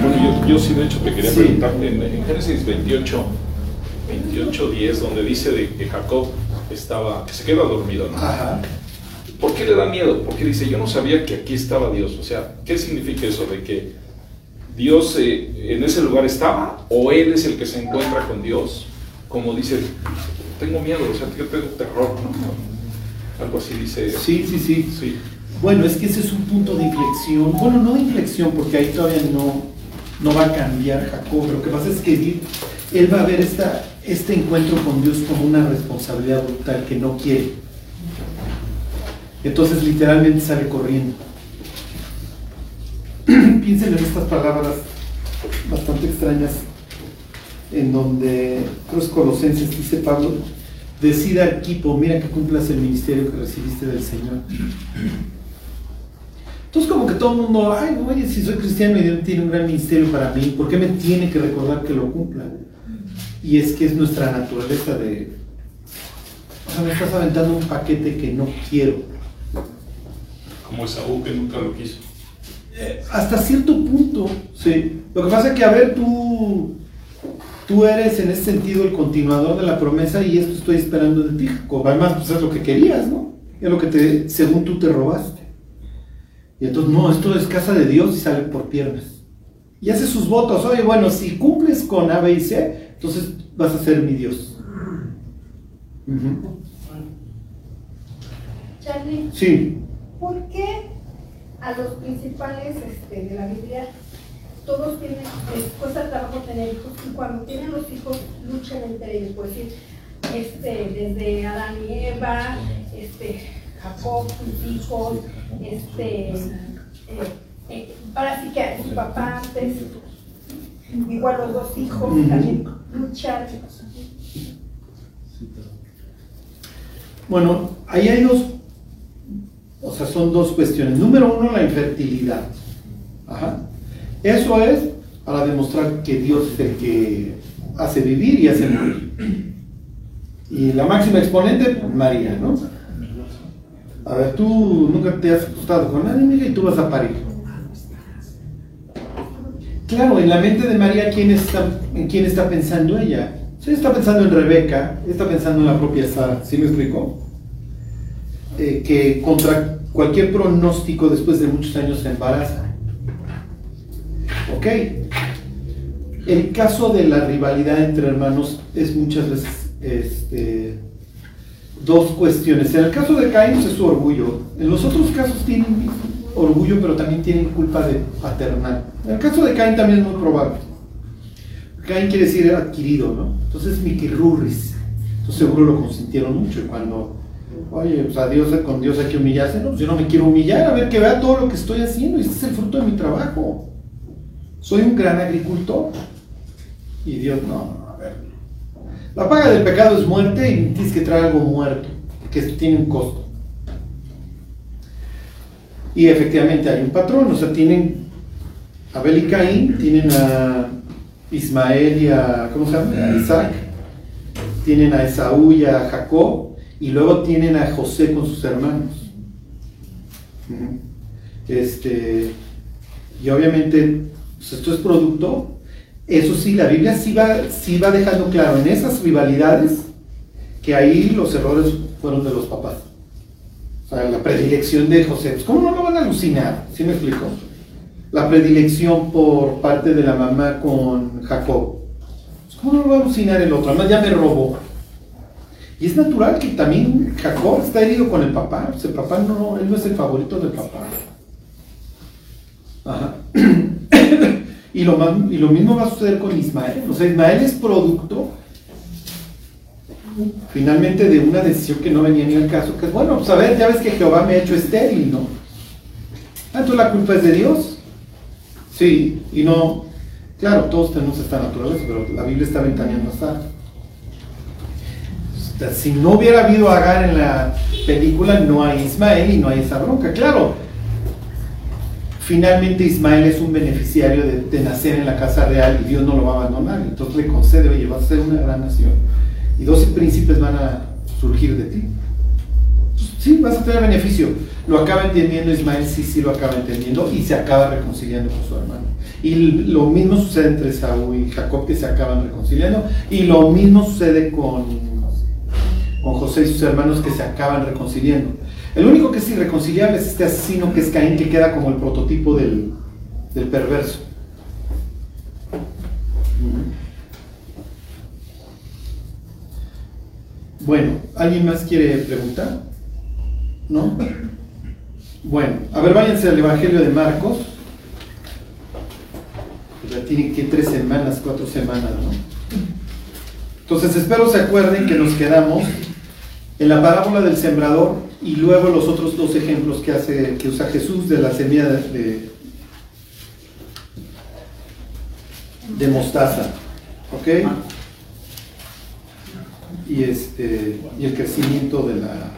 Bueno, yo, sí de hecho te quería preguntar, en, Génesis 28, 28, 10, donde dice de que Jacob estaba, que se queda dormido, ¿no? Ajá. ¿Por qué le da miedo? Porque dice, yo no sabía que aquí estaba Dios. O sea, ¿qué significa eso? ¿De que Dios eh, en ese lugar estaba o Él es el que se encuentra con Dios? Como dice, tengo miedo, o sea, yo tengo terror, ¿no? Algo así dice. Sí, sí, sí, sí. Bueno, es que ese es un punto de inflexión. Bueno, no de inflexión, porque ahí todavía no, no va a cambiar Jacob. Lo que pasa es que él va a ver esta, este encuentro con Dios como una responsabilidad brutal que no quiere. Entonces literalmente sale corriendo. Piensen en estas palabras bastante extrañas en donde creo Colosenses dice Pablo, decida equipo, mira que cumplas el ministerio que recibiste del Señor. Entonces como que todo el mundo, ay, oye, si soy cristiano y Dios tiene un gran ministerio para mí, ¿por qué me tiene que recordar que lo cumpla? Y es que es nuestra naturaleza de, o sea, me estás aventando un paquete que no quiero como Esaú que nunca lo quiso. Eh, hasta cierto punto, sí. Lo que pasa es que, a ver, tú, tú eres en ese sentido el continuador de la promesa y esto estoy esperando de ti, Además, pues es lo que querías, ¿no? Es lo que te, según tú te robaste. Y entonces, no, esto es casa de Dios y sale por piernas. Y hace sus votos. Oye, bueno, si cumples con A, B y C, entonces vas a ser mi Dios. Charlie. Sí. ¿Por qué a los principales este, de la Biblia todos tienen, les cuesta trabajo tener hijos y cuando tienen los hijos luchan entre ellos? Por decir, este, desde Adán y Eva, este, Jacob, sus hijos, este, eh, eh, ahora sí que su papá antes, igual los dos hijos también luchan. Bueno, ahí hay dos o sea, son dos cuestiones. Número uno, la infertilidad. Eso es para demostrar que Dios es el que hace vivir y hace morir. Y la máxima exponente, María, ¿no? A ver, tú nunca te has acostado con nadie, y tú vas a parir. Claro, en la mente de María, ¿quién está, ¿en quién está pensando ella? Sí, está pensando en Rebeca, está pensando en la propia Sara, ¿sí me explico? Eh, que contra cualquier pronóstico después de muchos años se embaraza. ¿Ok? El caso de la rivalidad entre hermanos es muchas veces este, dos cuestiones. En el caso de Caín es su orgullo. En los otros casos tienen orgullo, pero también tienen culpa de paternal. En el caso de Caín también es muy probable. Caín quiere decir adquirido, ¿no? Entonces Rurris. Entonces seguro lo consintieron mucho cuando Oye, pues a Dios, con Dios hay que humillarse. No, pues yo no me quiero humillar, a ver que vea todo lo que estoy haciendo. Y este es el fruto de mi trabajo. Soy un gran agricultor. Y Dios, no. La paga del pecado es muerte y tienes que traer algo muerto, que esto tiene un costo. Y efectivamente hay un patrón, o sea, tienen Abel y Caín, tienen a Ismael y a, ¿cómo se llama? A Isaac, tienen a Esaú y a Jacob, y luego tienen a José con sus hermanos. Este, y obviamente, pues esto es producto. Eso sí, la Biblia sí va, sí va dejando claro en esas rivalidades que ahí los errores fueron de los papás. O sea, la predilección de José. Pues, ¿Cómo no lo van a alucinar? ¿Sí me explico? La predilección por parte de la mamá con Jacob. Pues, ¿Cómo no lo va a alucinar el otro? Además ya me robó. Y es natural que también Jacob está herido con el papá. el papá no, él no es el favorito del papá. Ajá. y, lo y lo mismo va a suceder con Ismael. O sea, Ismael es producto finalmente de una decisión que no venía ni al caso. Que es bueno, pues a ver, ya ves que Jehová me ha hecho estéril, ¿no? Ah, entonces la culpa es de Dios. Sí, y no. Claro, todos tenemos esta naturaleza, pero la Biblia está ventaneando a Sara si no hubiera habido Agar en la película, no hay Ismael y no hay esa bronca. Claro, finalmente Ismael es un beneficiario de, nacer en la casa real y Dios no lo va a abandonar. Entonces le concede, oye, vas a ser una gran nación y doce príncipes van a surgir de ti. Sí, vas a tener beneficio. Lo acaba entendiendo Ismael, sí, sí lo acaba entendiendo y se acaba reconciliando con su hermano. Y lo mismo sucede entre Saúl y Jacob que se acaban reconciliando. Y lo mismo sucede con, con José y sus hermanos que se acaban reconciliando. El único que es irreconciliable es este asesino que es Caín, que queda como el prototipo del, del perverso. Bueno, ¿alguien más quiere preguntar? ¿No? Bueno, a ver, váyanse al Evangelio de Marcos. Ya tiene que tres semanas, cuatro semanas, ¿no? Entonces espero se acuerden que nos quedamos en la parábola del sembrador y luego los otros dos ejemplos que hace, que usa Jesús de la semilla de, de mostaza. ¿Ok? Y, este, y el crecimiento de la,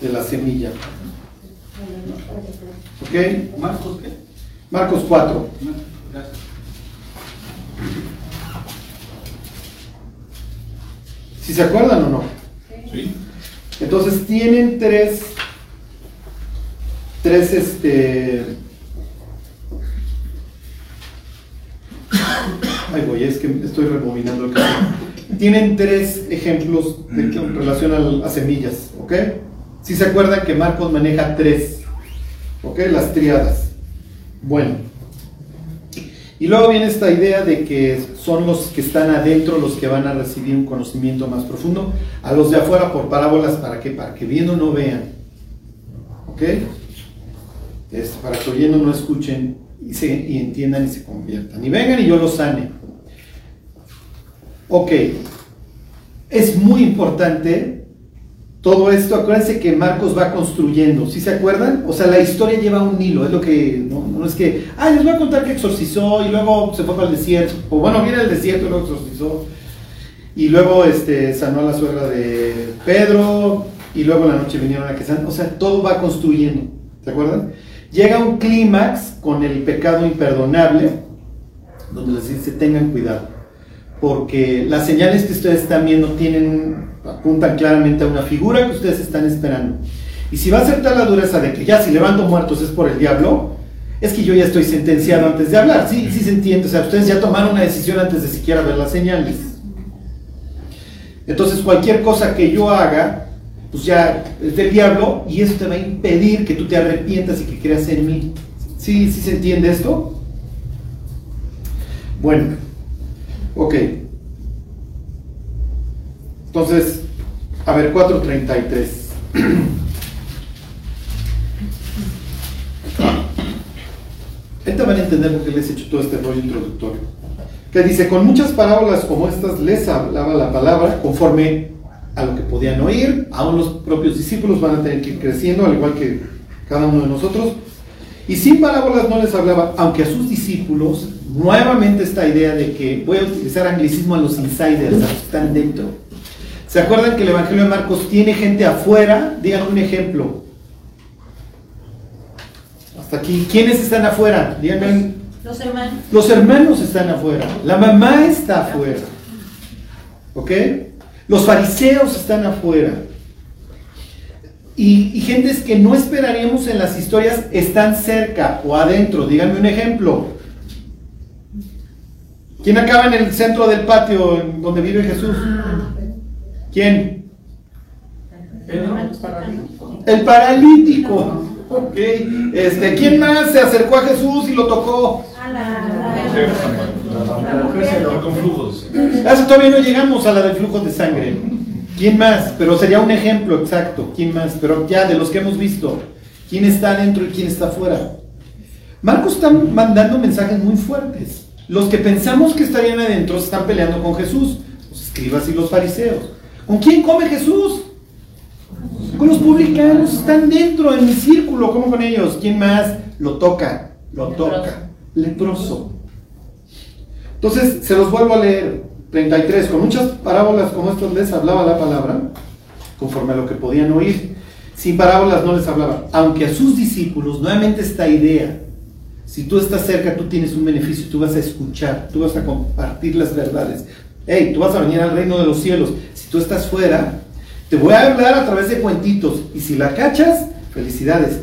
de la semilla. ¿Ok? ¿Marcos qué? Marcos 4. Gracias. ¿Si se acuerdan o no? ¿Sí? Entonces tienen tres, tres, este, ay voy, es que estoy rebobinando el caso. Tienen tres ejemplos de, en relación al- a, semillas, ¿ok? Si se acuerdan que Marcos maneja tres, ¿ok? Las triadas. Bueno. Y luego viene esta idea de que son los que están adentro los que van a recibir un conocimiento más profundo, a los de afuera por parábolas, ¿para qué? Para que viendo no vean. ¿Ok? Para que oyendo no escuchen y, se, y entiendan y se conviertan. Y vengan y yo los sane. Ok. Es muy importante todo esto, acuérdense que Marcos va construyendo, ¿sí se acuerdan? O sea, la historia lleva un hilo, es lo que, no, no es que, ah, les voy a contar que exorcizó y luego se fue para el desierto, o bueno, viene al desierto y luego exorcizó, y luego este, sanó a la suegra de Pedro, y luego en la noche vinieron a que san- o sea, todo va construyendo, ¿se acuerdan? Llega un clímax con el pecado imperdonable, donde les dice, tengan cuidado porque las señales que ustedes están viendo tienen, apuntan claramente a una figura que ustedes están esperando. Y si va a tal la dureza de que ya si levanto muertos es por el diablo, es que yo ya estoy sentenciado antes de hablar. Sí, sí se entiende. O sea, ustedes ya tomaron una decisión antes de siquiera ver las señales. Entonces, cualquier cosa que yo haga, pues ya es del diablo y eso te va a impedir que tú te arrepientas y que creas en mí. ¿Sí, sí se entiende esto? Bueno, ok. Entonces, a ver, 433. Ahorita van a entender por qué les he hecho todo este rollo introductorio. Que dice, con muchas parábolas como estas les hablaba la palabra conforme a lo que podían oír, aún los propios discípulos van a tener que ir creciendo, al igual que cada uno de nosotros. Y sin parábolas no les hablaba, aunque a sus discípulos, nuevamente esta idea de que voy a utilizar anglicismo a los insiders, a los que están dentro. ¿Se acuerdan que el Evangelio de Marcos tiene gente afuera? Digan un ejemplo. Hasta aquí. ¿Quiénes están afuera? Díganme. Los hermanos. Los hermanos están afuera. La mamá está afuera. ¿Ok? Los fariseos están afuera. Y, y gentes que no esperaríamos en las historias están cerca o adentro. Díganme un ejemplo. ¿Quién acaba en el centro del patio donde vive Jesús? ¿Quién? Pedro, El paralítico. Ok. Este, ¿Quién más se acercó a Jesús y lo tocó? A la, la mujer se lo Con flujos. Eso todavía no llegamos a la del flujo de sangre. ¿Quién más? Pero sería un ejemplo exacto. ¿Quién más? Pero ya de los que hemos visto. ¿Quién está adentro y quién está afuera? Marcos está mandando mensajes muy fuertes. Los que pensamos que estarían adentro se están peleando con Jesús. Los escribas y los fariseos. ¿Con quién come Jesús? Con los publicanos. Están dentro en mi círculo. ¿Cómo con ellos? ¿Quién más? Lo toca. Lo toca. Leproso. Entonces, se los vuelvo a leer. 33. Con muchas parábolas como estas les hablaba la palabra, conforme a lo que podían oír. Sin parábolas no les hablaba. Aunque a sus discípulos, nuevamente esta idea, si tú estás cerca, tú tienes un beneficio, tú vas a escuchar, tú vas a compartir las verdades. Hey, tú vas a venir al reino de los cielos. Tú estás fuera, Te voy a hablar a través de cuentitos y si la cachas, felicidades.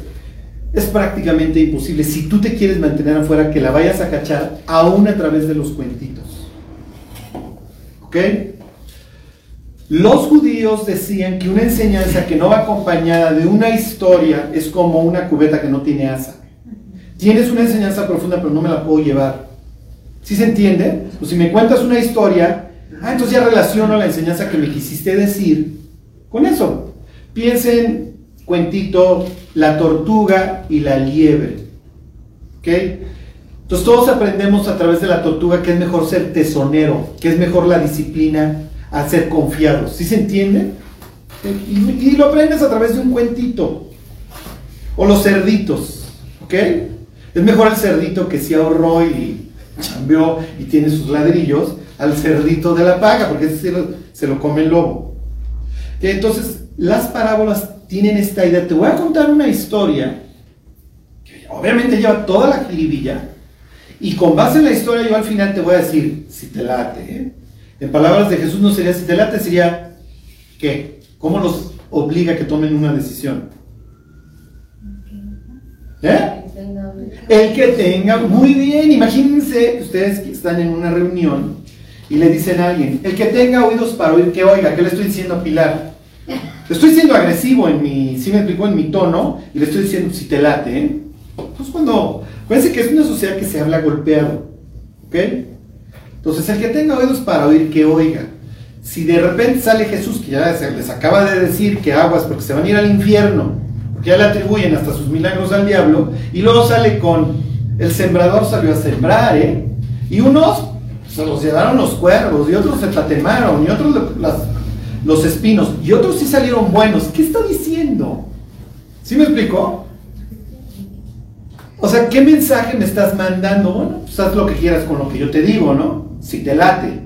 Es prácticamente imposible si tú te quieres mantener afuera que la vayas a cachar aún a través de los cuentitos. ¿Ok? Los judíos decían que una enseñanza que no va acompañada de una historia es como una cubeta que no tiene asa. Tienes una enseñanza profunda pero no me la puedo llevar. ¿Sí se entiende? Pues si me cuentas una historia, ah, entonces ya relaciono la enseñanza que me quisiste decir con eso. Piensen, cuentito, la tortuga y la liebre. ¿Ok? Entonces todos aprendemos a través de la tortuga que es mejor ser tesonero, que es mejor la disciplina a ser confiados. ¿Sí se entiende? Y, lo aprendes a través de un cuentito. O los cerditos. ¿Ok? Es mejor el cerdito que se ahorró y cambió y tiene sus ladrillos al cerdito de la paga, porque ese se lo, come el lobo. Entonces, las parábolas tienen esta idea. Te voy a contar una historia que obviamente lleva toda la jiribilla. Y con base en la historia, yo al final te voy a decir si te late. ¿eh? En palabras de Jesús no sería si te late, sería ¿qué? ¿Cómo los obliga a que tomen una decisión? ¿Eh? El que tenga, muy bien, imagínense ustedes que están en una reunión y le dicen a alguien, el que tenga oídos para oír, que oiga, ¿qué le estoy diciendo a Pilar? Estoy siendo agresivo en mi, si me explico, en mi tono, y le estoy diciendo si te late, ¿eh? Pues cuando, fíjense que es una sociedad que se habla golpeado, ¿ok? Entonces, el que tenga oídos para oír, que oiga. Si de repente sale Jesús, que ya les acaba de decir que aguas porque se van a ir al infierno, porque ya le atribuyen hasta sus milagros al diablo, y luego sale con el sembrador salió a sembrar, ¿eh? Y unos se los llevaron los cuervos, y otros se tatemaron, y otros los espinos, y otros sí salieron buenos. ¿Qué está diciendo? ¿Sí me explicó? O sea, ¿qué mensaje me estás mandando? Bueno, pues haz lo que quieras con lo que yo te digo, ¿no? si te late.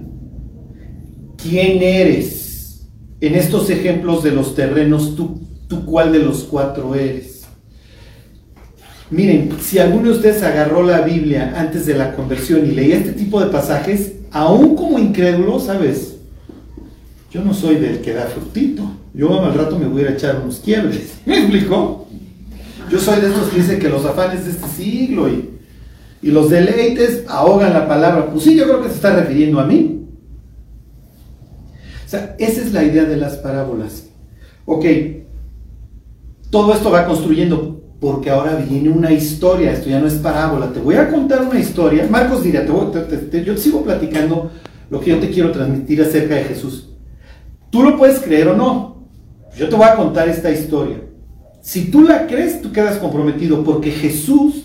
¿Quién eres? En estos ejemplos de los terrenos, ¿tú, tú cuál de los cuatro eres? Miren, si alguno de ustedes agarró la Biblia antes de la conversión y leía este tipo de pasajes, aún como incrédulo, ¿sabes? Yo no soy del que da frutito. Yo al rato me voy a echar unos quiebres. ¿Me explico? Yo soy de estos que dicen que los afanes de este siglo y y los deleites ahogan la palabra. Pues sí, yo creo que se está refiriendo a mí. O sea, esa es la idea de las parábolas. Ok, todo esto va construyendo porque ahora viene una historia, esto ya no es parábola, te voy a contar una historia. Marcos dirá, te yo te sigo platicando lo que yo te quiero transmitir acerca de Jesús. Tú lo puedes creer o no. Yo te voy a contar esta historia. Si tú la crees, tú quedas comprometido porque Jesús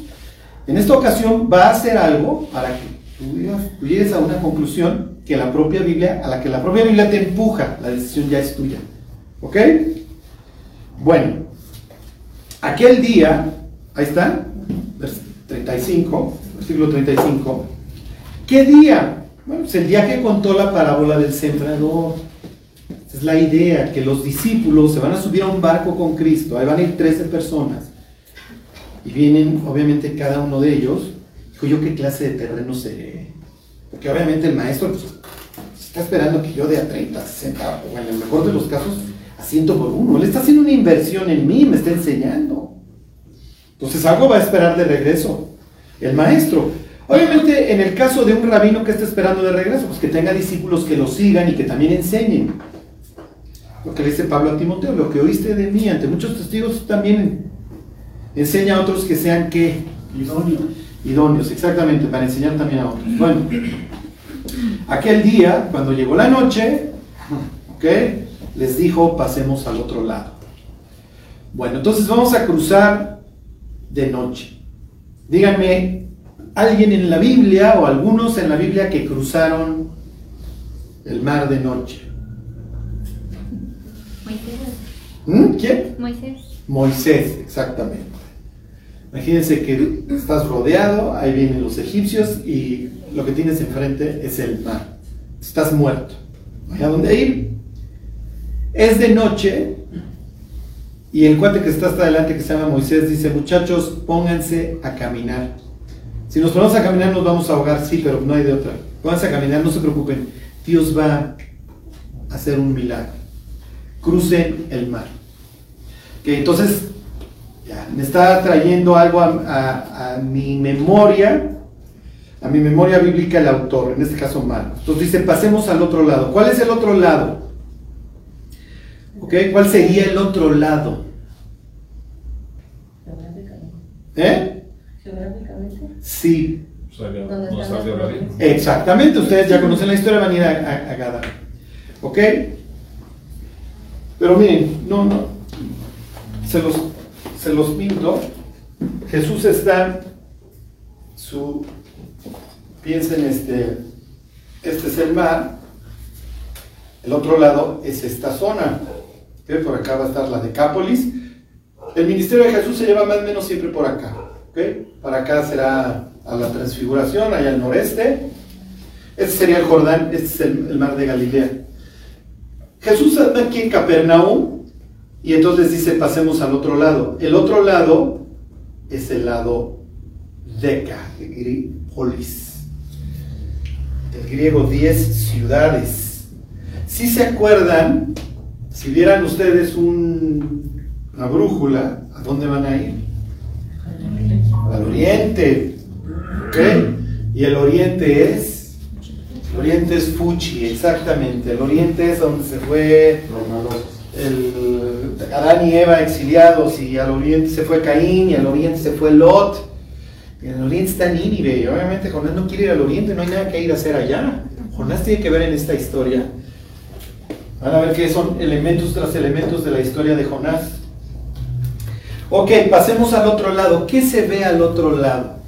en esta ocasión va a hacer algo para que tú, llegues a una conclusión que la propia Biblia, a la que la propia Biblia te empuja, la decisión ya es tuya. ¿Ok? Bueno, aquel día, ahí está, 35, versículo 35. ¿Qué día? Bueno, es el día que contó la parábola del sembrador. Es la idea, que los discípulos se van a subir a un barco con Cristo, ahí van a ir 13 personas y vienen, obviamente, cada uno de ellos. Dijo, ¿yo qué clase de terreno seré? Porque obviamente el maestro pues, está esperando que yo dé a 30, 60, o en el mejor de los casos, a 100 por uno. Él está haciendo una inversión en mí, me está enseñando. Entonces algo va a esperar de regreso el maestro. Obviamente, en el caso de un rabino que está esperando de regreso, pues que tenga discípulos que lo sigan y que también enseñen. Lo que le dice Pablo a Timoteo, lo que oíste de mí ante muchos testigos también enseña a otros que sean que idóneos. Idóneos, exactamente, para enseñar también a otros. Bueno, aquel día, cuando llegó la noche, ¿ok? Les dijo, pasemos al otro lado. Bueno, entonces vamos a cruzar de noche. Díganme, ¿alguien en la Biblia o algunos en la Biblia que cruzaron el mar de noche? Moisés. ¿Mm? ¿Quién? Moisés. Moisés, exactamente. Imagínense que estás rodeado, ahí vienen los egipcios y lo que tienes enfrente es el mar. Estás muerto. A dónde ir. Es de noche y el cuate que está hasta adelante, que se llama Moisés, dice, muchachos, pónganse a caminar. Si nos ponemos a caminar nos vamos a ahogar, sí, pero no hay de otra. Pónganse a caminar, no se preocupen. Dios va a hacer un milagro. crucen el mar. Que entonces, ya, me está trayendo algo a, a mi memoria a mi memoria bíblica el autor, en este caso Marcos. Entonces dice, pasemos al otro lado. ¿Cuál es el otro lado? ¿Ok? ¿Cuál sería el otro lado? ¿Eh? ¿Geográficamente? Sí. O sea, ya ¿Dónde no? Exactamente, ustedes ya conocen la historia, van a ir a, a- a Gadara. ¿Ok? Pero miren, no, no. Se los, se los pinto. Jesús está, su, piensen, este, este es el mar, el otro lado es esta zona. Por acá va a estar la Decápolis. El ministerio de Jesús se lleva más o menos siempre por acá. ¿ok? Para acá será a la transfiguración, allá al noreste. Este sería el Jordán, este es el, mar de Galilea. Jesús anda aquí en Capernaum y entonces dice pasemos al otro lado. El otro lado es el lado Decapolis. Del griego 10 ciudades. Si se acuerdan, si vieran ustedes un- una brújula, ¿a dónde van a ir? Al oriente. ¿Ok? Y el oriente es. El oriente es Fuchi, exactamente. El oriente es donde se fue el, Adán y Eva exiliados, y al oriente se fue Caín, y al oriente se fue Lot. Y al oriente está Nínive, y obviamente Jonás no quiere ir al oriente, no hay nada que ir a hacer allá. Jonás tiene que ver en esta historia. Van a ver que son elementos tras elementos de la historia de Jonás. Ok, pasemos al otro lado. ¿Qué se ve al otro lado?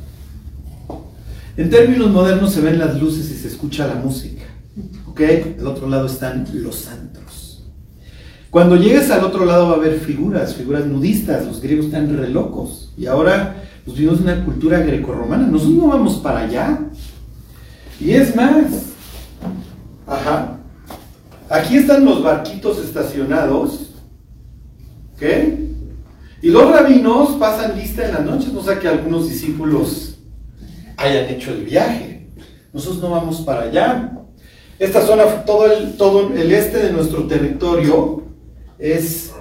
En términos modernos se ven las luces y se escucha la música. ¿Ok? Al otro lado están los antros. Cuando llegues al otro lado va a haber figuras, figuras nudistas. Los griegos están re locos. Y ahora pues, vivimos una cultura grecorromana. Nosotros no vamos para allá. Y es más. Ajá. Aquí están los barquitos estacionados. ¿Ok? Y los rabinos pasan lista en las noches, no sé que algunos discípulos hayan hecho el viaje. Nosotros no vamos para allá. Esta zona, todo el, todo el este de nuestro territorio es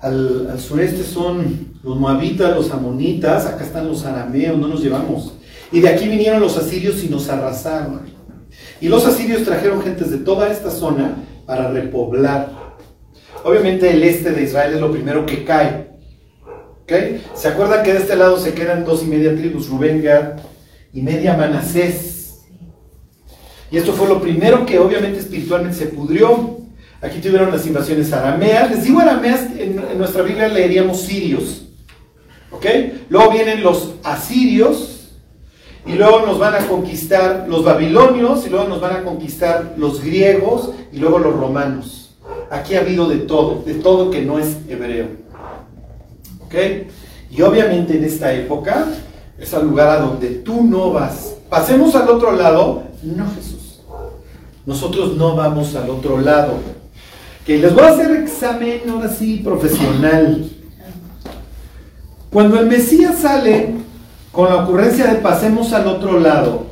al, al sureste son los moabitas, los amonitas, acá están los arameos, no nos llevamos. Y de aquí vinieron los asirios y nos arrasaron. Y los asirios trajeron gentes de toda esta zona para repoblar. Obviamente el este de Israel es lo primero que cae. ¿Ok? ¿Se acuerdan que de este lado se quedan dos y media tribus, Rubén, Gad y media Manasés? Y esto fue lo primero que obviamente espiritualmente se pudrió. Aquí tuvieron las invasiones arameas. Les digo arameas, en, en nuestra Biblia leeríamos sirios. ¿Ok? Luego vienen los asirios. Y luego nos van a conquistar los babilonios. Y luego nos van a conquistar los griegos. Y luego los romanos. Aquí ha habido de todo. De todo que no es hebreo. ¿Ok? Y obviamente en esta época es el lugar a donde tú no vas. Pasemos al otro lado. No, Jesús. Nosotros no vamos al otro lado. Que les voy a hacer examen ahora sí profesional. Cuando el Mesías sale con la ocurrencia de pasemos al otro lado,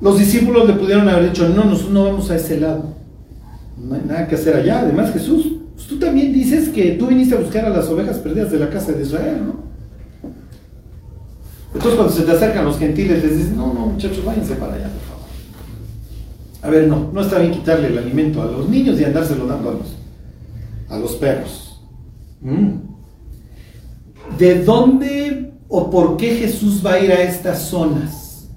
los discípulos le pudieron haber dicho, no, nosotros no vamos a ese lado. No hay nada que hacer allá. Además, Jesús, pues tú también dices que tú viniste a buscar a las ovejas perdidas de la casa de Israel, ¿no? Entonces cuando se te acercan los gentiles les dices, no, no, muchachos, váyanse para allá, por favor. A ver, no, no está bien quitarle el alimento a los niños y andárselo dando a los, a los perros. Mm. ¿De dónde o por qué Jesús va a ir a estas zonas?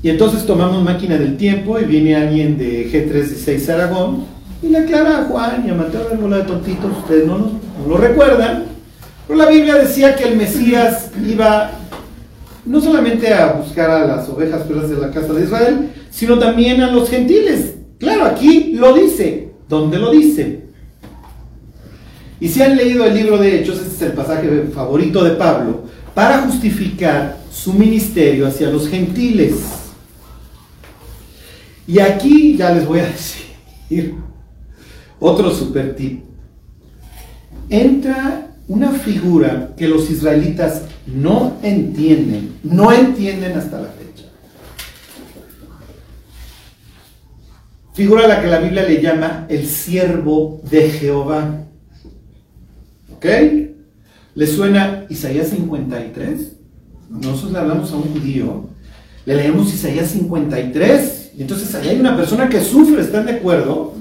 Y entonces tomamos máquina del tiempo y viene alguien de G316 Aragón y le aclara a Juan y a Mateo de bola de tontitos, ustedes no, no lo recuerdan, pero la Biblia decía que el Mesías iba no solamente a buscar a las ovejas perdidas de la casa de Israel, sino también a los gentiles. Claro, aquí lo dice. ¿Dónde lo dice? Y si han leído el libro de Hechos, este es el pasaje favorito de Pablo, para justificar su ministerio hacia los gentiles. Y aquí ya les voy a decir otro super tip. Entra una figura que los israelitas no entienden, no entienden hasta la fecha. figura a la que la Biblia le llama el siervo de Jehová. ¿Ok? ¿Le suena Isaías 53? Nosotros le hablamos a un judío, le leemos Isaías 53, y entonces ahí hay una persona que sufre, ¿están de acuerdo? O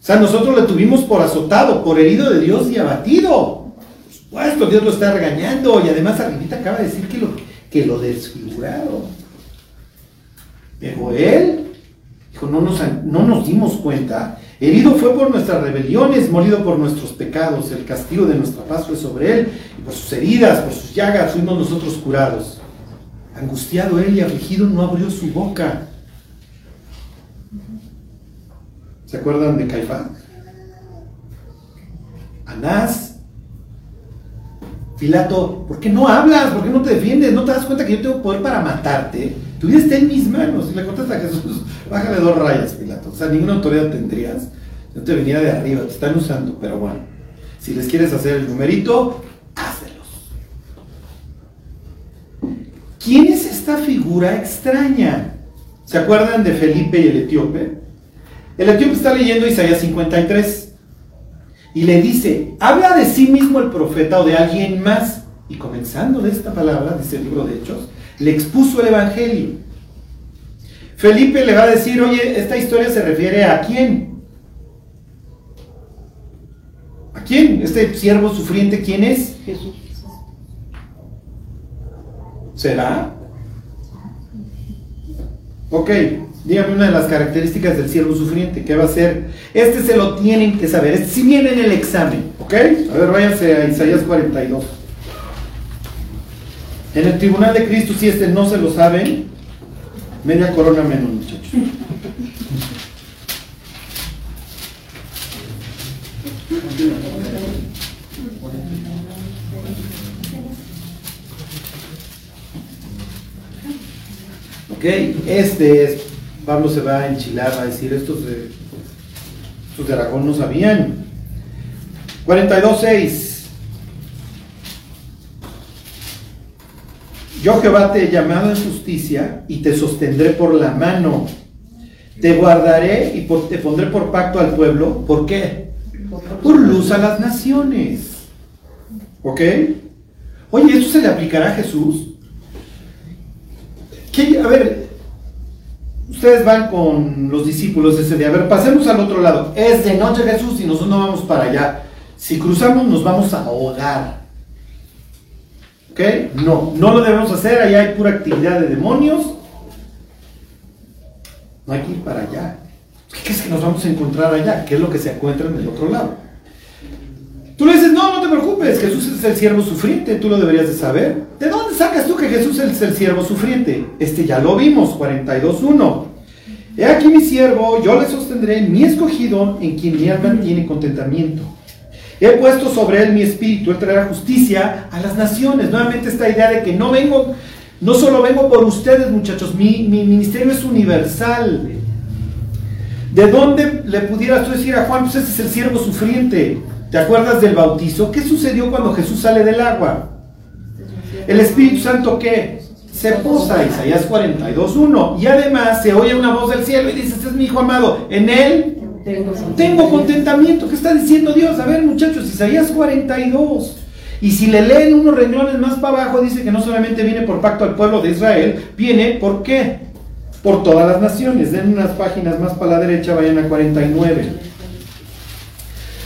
sea, nosotros le tuvimos por azotado, por herido de Dios y abatido. Por supuesto, Dios lo está regañando y además Arribita acaba de decir que lo, que lo desfiguraron. Pero él, dijo, no nos, no nos dimos cuenta. Herido fue por nuestras rebeliones, molido por nuestros pecados. El castigo de nuestra paz fue sobre él. Y por sus heridas, por sus llagas, fuimos nosotros curados. Angustiado él y afligido no abrió su boca. ¿Se acuerdan de Caifás? Anás. Pilato, ¿por qué no hablas? ¿Por qué no te defiendes? ¿No te das cuenta que yo tengo poder para matarte? Tu vida está en mis manos. Y le contesta a Jesús, bájale dos rayas, Pilato. O sea, ninguna autoridad tendrías. No te venía de arriba, te están usando. Pero bueno, si les quieres hacer el numerito, hácelos. ¿Quién es esta figura extraña? ¿Se acuerdan de Felipe y el etíope? El etíope está leyendo Isaías 53 y le dice, habla de sí mismo el profeta o de alguien más. Y comenzando de esta palabra, dice el libro de Hechos, le expuso el Evangelio. Felipe le va a decir, oye, esta historia se refiere a quién. ¿A quién? Este siervo sufriente, ¿quién es? Jesús. ¿Será? Ok, dígame una de las características del siervo sufriente. ¿Qué va a ser? Este se lo tienen que saber. Este sí viene en el examen. ¿Ok? A ver, váyanse a Isaías 42. En el tribunal de Cristo, si este no se lo saben, media corona menos, muchachos. Ok, este es, Pablo se va a enchilar, va a decir, estos de, estos de Aragón no sabían. 42.6. Yo Jehová te he llamado en justicia y te sostendré por la mano. Te guardaré y te pondré por pacto al pueblo. ¿Por qué? Por luz a las naciones. ¿Ok? Oye, ¿eso se le aplicará a Jesús? A ver, ustedes van con los discípulos ese día. A ver, pasemos al otro lado. Es de noche Jesús y nosotros no vamos para allá. Si cruzamos nos vamos a ahogar. ¿Ok? No, no lo debemos hacer. Allá hay pura actividad de demonios. No hay que ir para allá. ¿Qué es que nos vamos a encontrar allá? ¿Qué es lo que se encuentra en el otro lado? Tú le dices, no, no te preocupes, Jesús es el siervo sufriente, tú lo deberías de saber. ¿De dónde sacas tú que Jesús es el siervo sufriente? Este ya lo vimos, 42.1. He aquí mi siervo, yo le sostendré, mi escogido, en quien mi alma tiene contentamiento. He puesto sobre él mi espíritu, él traerá justicia a las naciones. Nuevamente esta idea de que no vengo, no solo vengo por ustedes muchachos, mi, mi ministerio es universal. ¿De dónde le pudieras tú decir a Juan, pues ese es el siervo sufriente? ¿Te acuerdas del bautizo? ¿Qué sucedió cuando Jesús sale del agua? El Espíritu Santo ¿qué? Se posa, Isaías 42.1. Y además se oye una voz del cielo y dice, este es mi hijo amado. En él tengo contentamiento. ¿Qué está diciendo Dios? A ver muchachos, Isaías 42. Y si le leen unos renglones más para abajo, dice que no solamente viene por pacto al pueblo de Israel, viene por qué? Por todas las naciones. Den unas páginas más para la derecha, vayan a 49.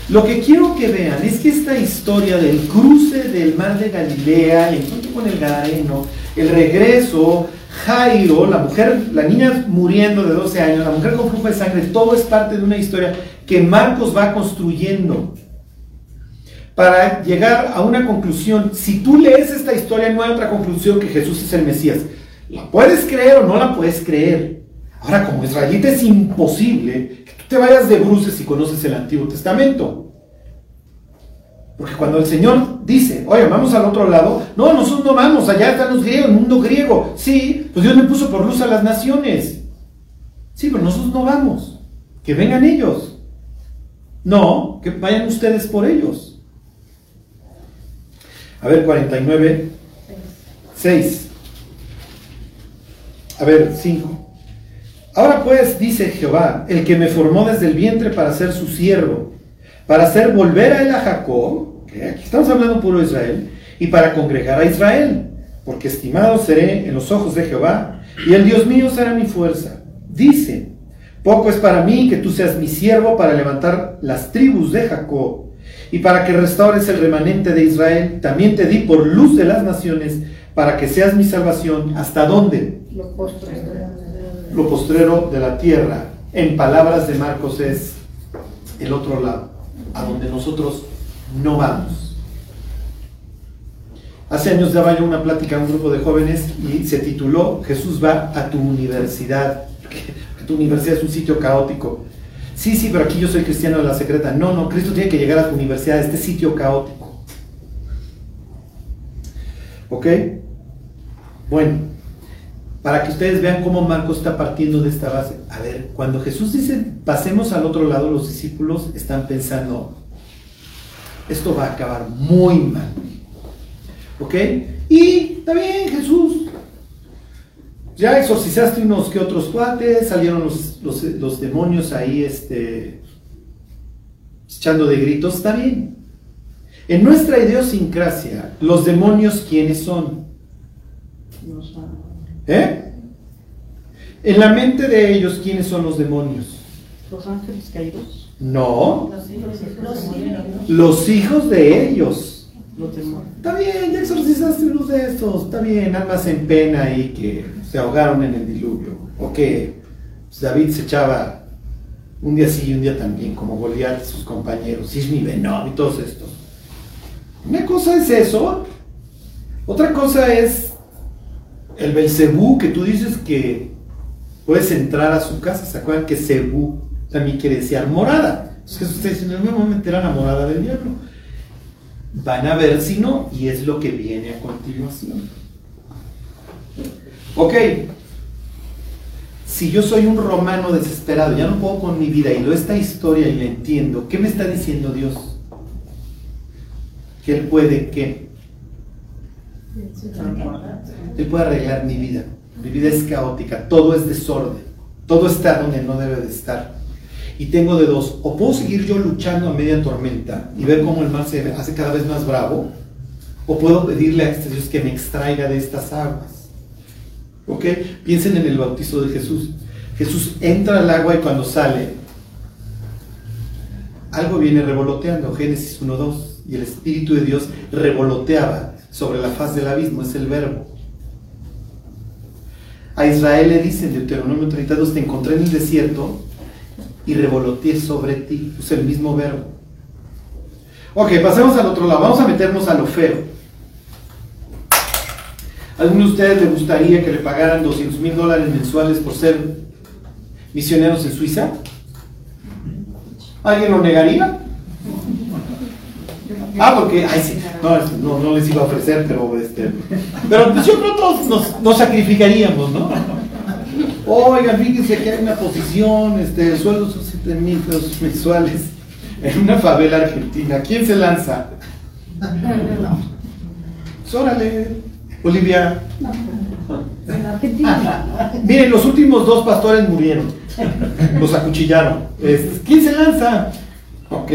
Lo que quiero que vean es que esta historia del cruce del mar de Galilea, el encuentro con el Gadareno, el regreso, Jairo, la mujer, la niña muriendo de 12 años, la mujer con flujo de sangre, todo es parte de una historia que Marcos va construyendo para llegar a una conclusión. Si tú lees esta historia, no hay otra conclusión que Jesús es el Mesías. ¿La puedes creer o no la puedes creer? Ahora, como israelita es imposible te vayas de bruces si conoces el Antiguo Testamento. Porque cuando el Señor dice, oye, vamos al otro lado, no, nosotros no vamos, allá están los griegos, el mundo griego. Sí, pues Dios me puso por luz a las naciones. Sí, pero nosotros no vamos. Que vengan ellos. No, que vayan ustedes por ellos. A ver, 49, 6. A ver, 5. Ahora pues, dice Jehová, el que me formó desde el vientre para ser su siervo, para hacer volver a él a Jacob, que aquí estamos hablando puro Israel, y para congregar a Israel, porque estimado seré en los ojos de Jehová, y el Dios mío será mi fuerza. Dice, poco es para mí que tú seas mi siervo para levantar las tribus de Jacob, y para que restaures el remanente de Israel. También te di por luz de las naciones, para que seas mi salvación. ¿Hasta dónde? Lo postrero de la tierra. En palabras de Marcos es el otro lado, a donde nosotros no vamos. Hace años daba yo una plática a un grupo de jóvenes y se tituló Jesús va a tu universidad. Tu universidad es un sitio caótico. Sí, sí, pero aquí yo soy cristiano de la secreta. No, no, Cristo tiene que llegar a tu universidad, a este sitio caótico. ¿Ok? Bueno, para que ustedes vean cómo Marcos está partiendo de esta base. A ver, cuando Jesús dice, pasemos al otro lado, los discípulos están pensando, esto va a acabar muy mal. ¿Ok? Y está bien, Jesús. Ya exorcizaste unos que otros cuates, salieron los, los, demonios ahí este, echando de gritos, está bien. En nuestra idiosincrasia, los demonios, ¿quiénes son? ¿Eh? En la mente de ellos, ¿quiénes son los demonios? Los ángeles caídos. No, Los hijos los hijos de ellos. Los demonios. Está bien, ya exorcizaste unos de estos. Está bien, almas en pena y que se ahogaron en el diluvio. O que pues, David se echaba un día sí y un día también, como Goliat, sus compañeros, Sismi Benom y todos estos. Una cosa es eso, otra cosa es el Belcebú, que tú dices que puedes entrar a su casa. ¿Se acuerdan que Cebú también quiere decir morada? Entonces está diciendo, no me voy a meter a la morada del diablo. Van a ver si no, y es lo que viene a continuación. Ok, si yo soy un romano desesperado, ya no puedo con mi vida y leo esta historia y la entiendo, ¿qué me está diciendo Dios? Que Él puede qué? Él puede arreglar mi vida. Mi vida es caótica, todo es desorden, todo está donde no debe de estar. Y tengo de dos, o puedo seguir yo luchando a media tormenta y ver cómo el mar se hace cada vez más bravo, o puedo pedirle a este Dios que me extraiga de estas aguas. ¿Ok? Piensen en el bautizo de Jesús. Jesús entra al agua y cuando sale, algo viene revoloteando, Génesis 1.2, y el Espíritu de Dios revoloteaba sobre la faz del abismo, es el verbo. A Israel le dicen, Deuteronomio 32, te encontré en el desierto y revoloteé sobre ti, es el mismo verbo. Ok, pasemos al otro lado, vamos a meternos a lo feo. ¿A alguno de ustedes le gustaría que le pagaran 200 mil dólares mensuales por ser misioneros en Suiza? ¿Alguien lo negaría? Ah, porque, ay, sí, no, no, no les iba a ofrecer, pero este, pero pues yo creo que todos nos, nos sacrificaríamos, ¿no? Oigan, fíjense que hay una posición, este, el sueldo son 7 mil pesos mensuales en una favela argentina. ¿Quién se lanza? Pues órale, Olivia. En Argentina. Miren, los últimos dos pastores murieron. Los acuchillaron. Es- ¿Quién se lanza? Ok,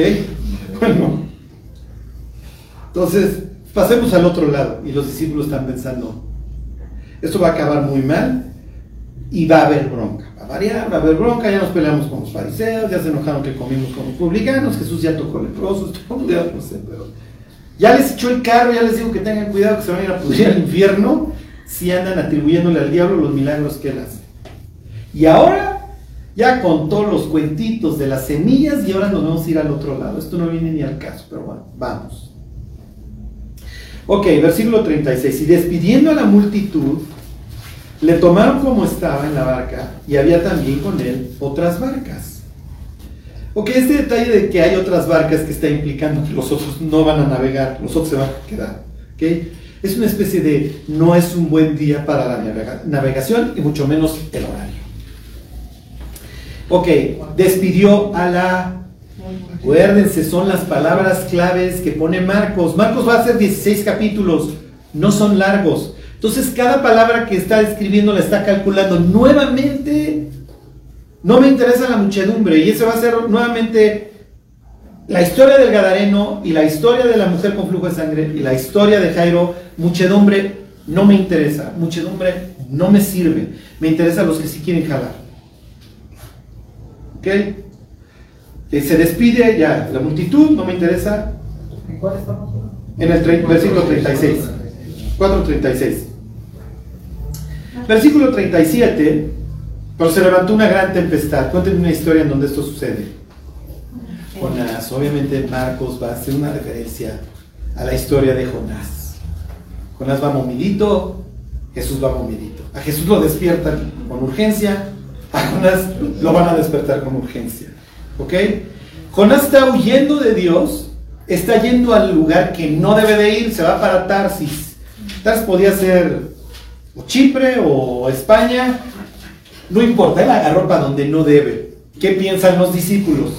bueno. Entonces, pasemos al otro lado. Y los discípulos están pensando, esto va a acabar muy mal y va a haber bronca. Va a variar, va a haber bronca, ya nos peleamos con los fariseos, ya se enojaron que comimos con los publicanos, Jesús ya tocó leprosos, todo, ya no sé, pero ya les echó el carro, ya les digo que tengan cuidado que se van a ir a pudrir al infierno si andan atribuyéndole al diablo los milagros que él hace. Y ahora ya contó los cuentitos de las semillas y ahora nos vamos a ir al otro lado. Esto no viene ni al caso, pero bueno, vamos. Ok, versículo 36. Y despidiendo a la multitud, le tomaron como estaba en la barca y había también con él otras barcas. Ok, este detalle de que hay otras barcas que está implicando que los otros no van a navegar, los otros se van a quedar. ¿ok? Es una especie de no es un buen día para la navega- navegación y mucho menos el horario. Ok, despidió a la... Acuérdense, son las palabras claves que pone Marcos. Marcos va a hacer 16 capítulos, no son largos. Entonces cada palabra que está escribiendo la está calculando nuevamente No me interesa la muchedumbre. Y ese va a ser nuevamente la historia del Gadareno y la historia de la mujer con flujo de sangre y la historia de Jairo. Muchedumbre no me interesa. Muchedumbre no me sirve. Me interesan los que sí quieren jalar. ¿Ok? Eh, se despide ya la multitud, no me interesa. ¿En cuál estamos? En el versículo 36. 4.36. Versículo 37. Pero se levantó una gran tempestad. Cuéntenme una historia en donde esto sucede. Jonás. Obviamente Marcos va a hacer una referencia a la historia de Jonás. Jonás va momidito, Jesús va momidito. A Jesús lo despiertan con urgencia, a Jonás lo van a despertar con urgencia. ¿Ok? Jonás está huyendo de Dios, está yendo al lugar que no debe de ir, se va para Tarsis. Tarsis podía ser o Chipre o España, no importa, él agarró para donde no debe. ¿Qué piensan los discípulos?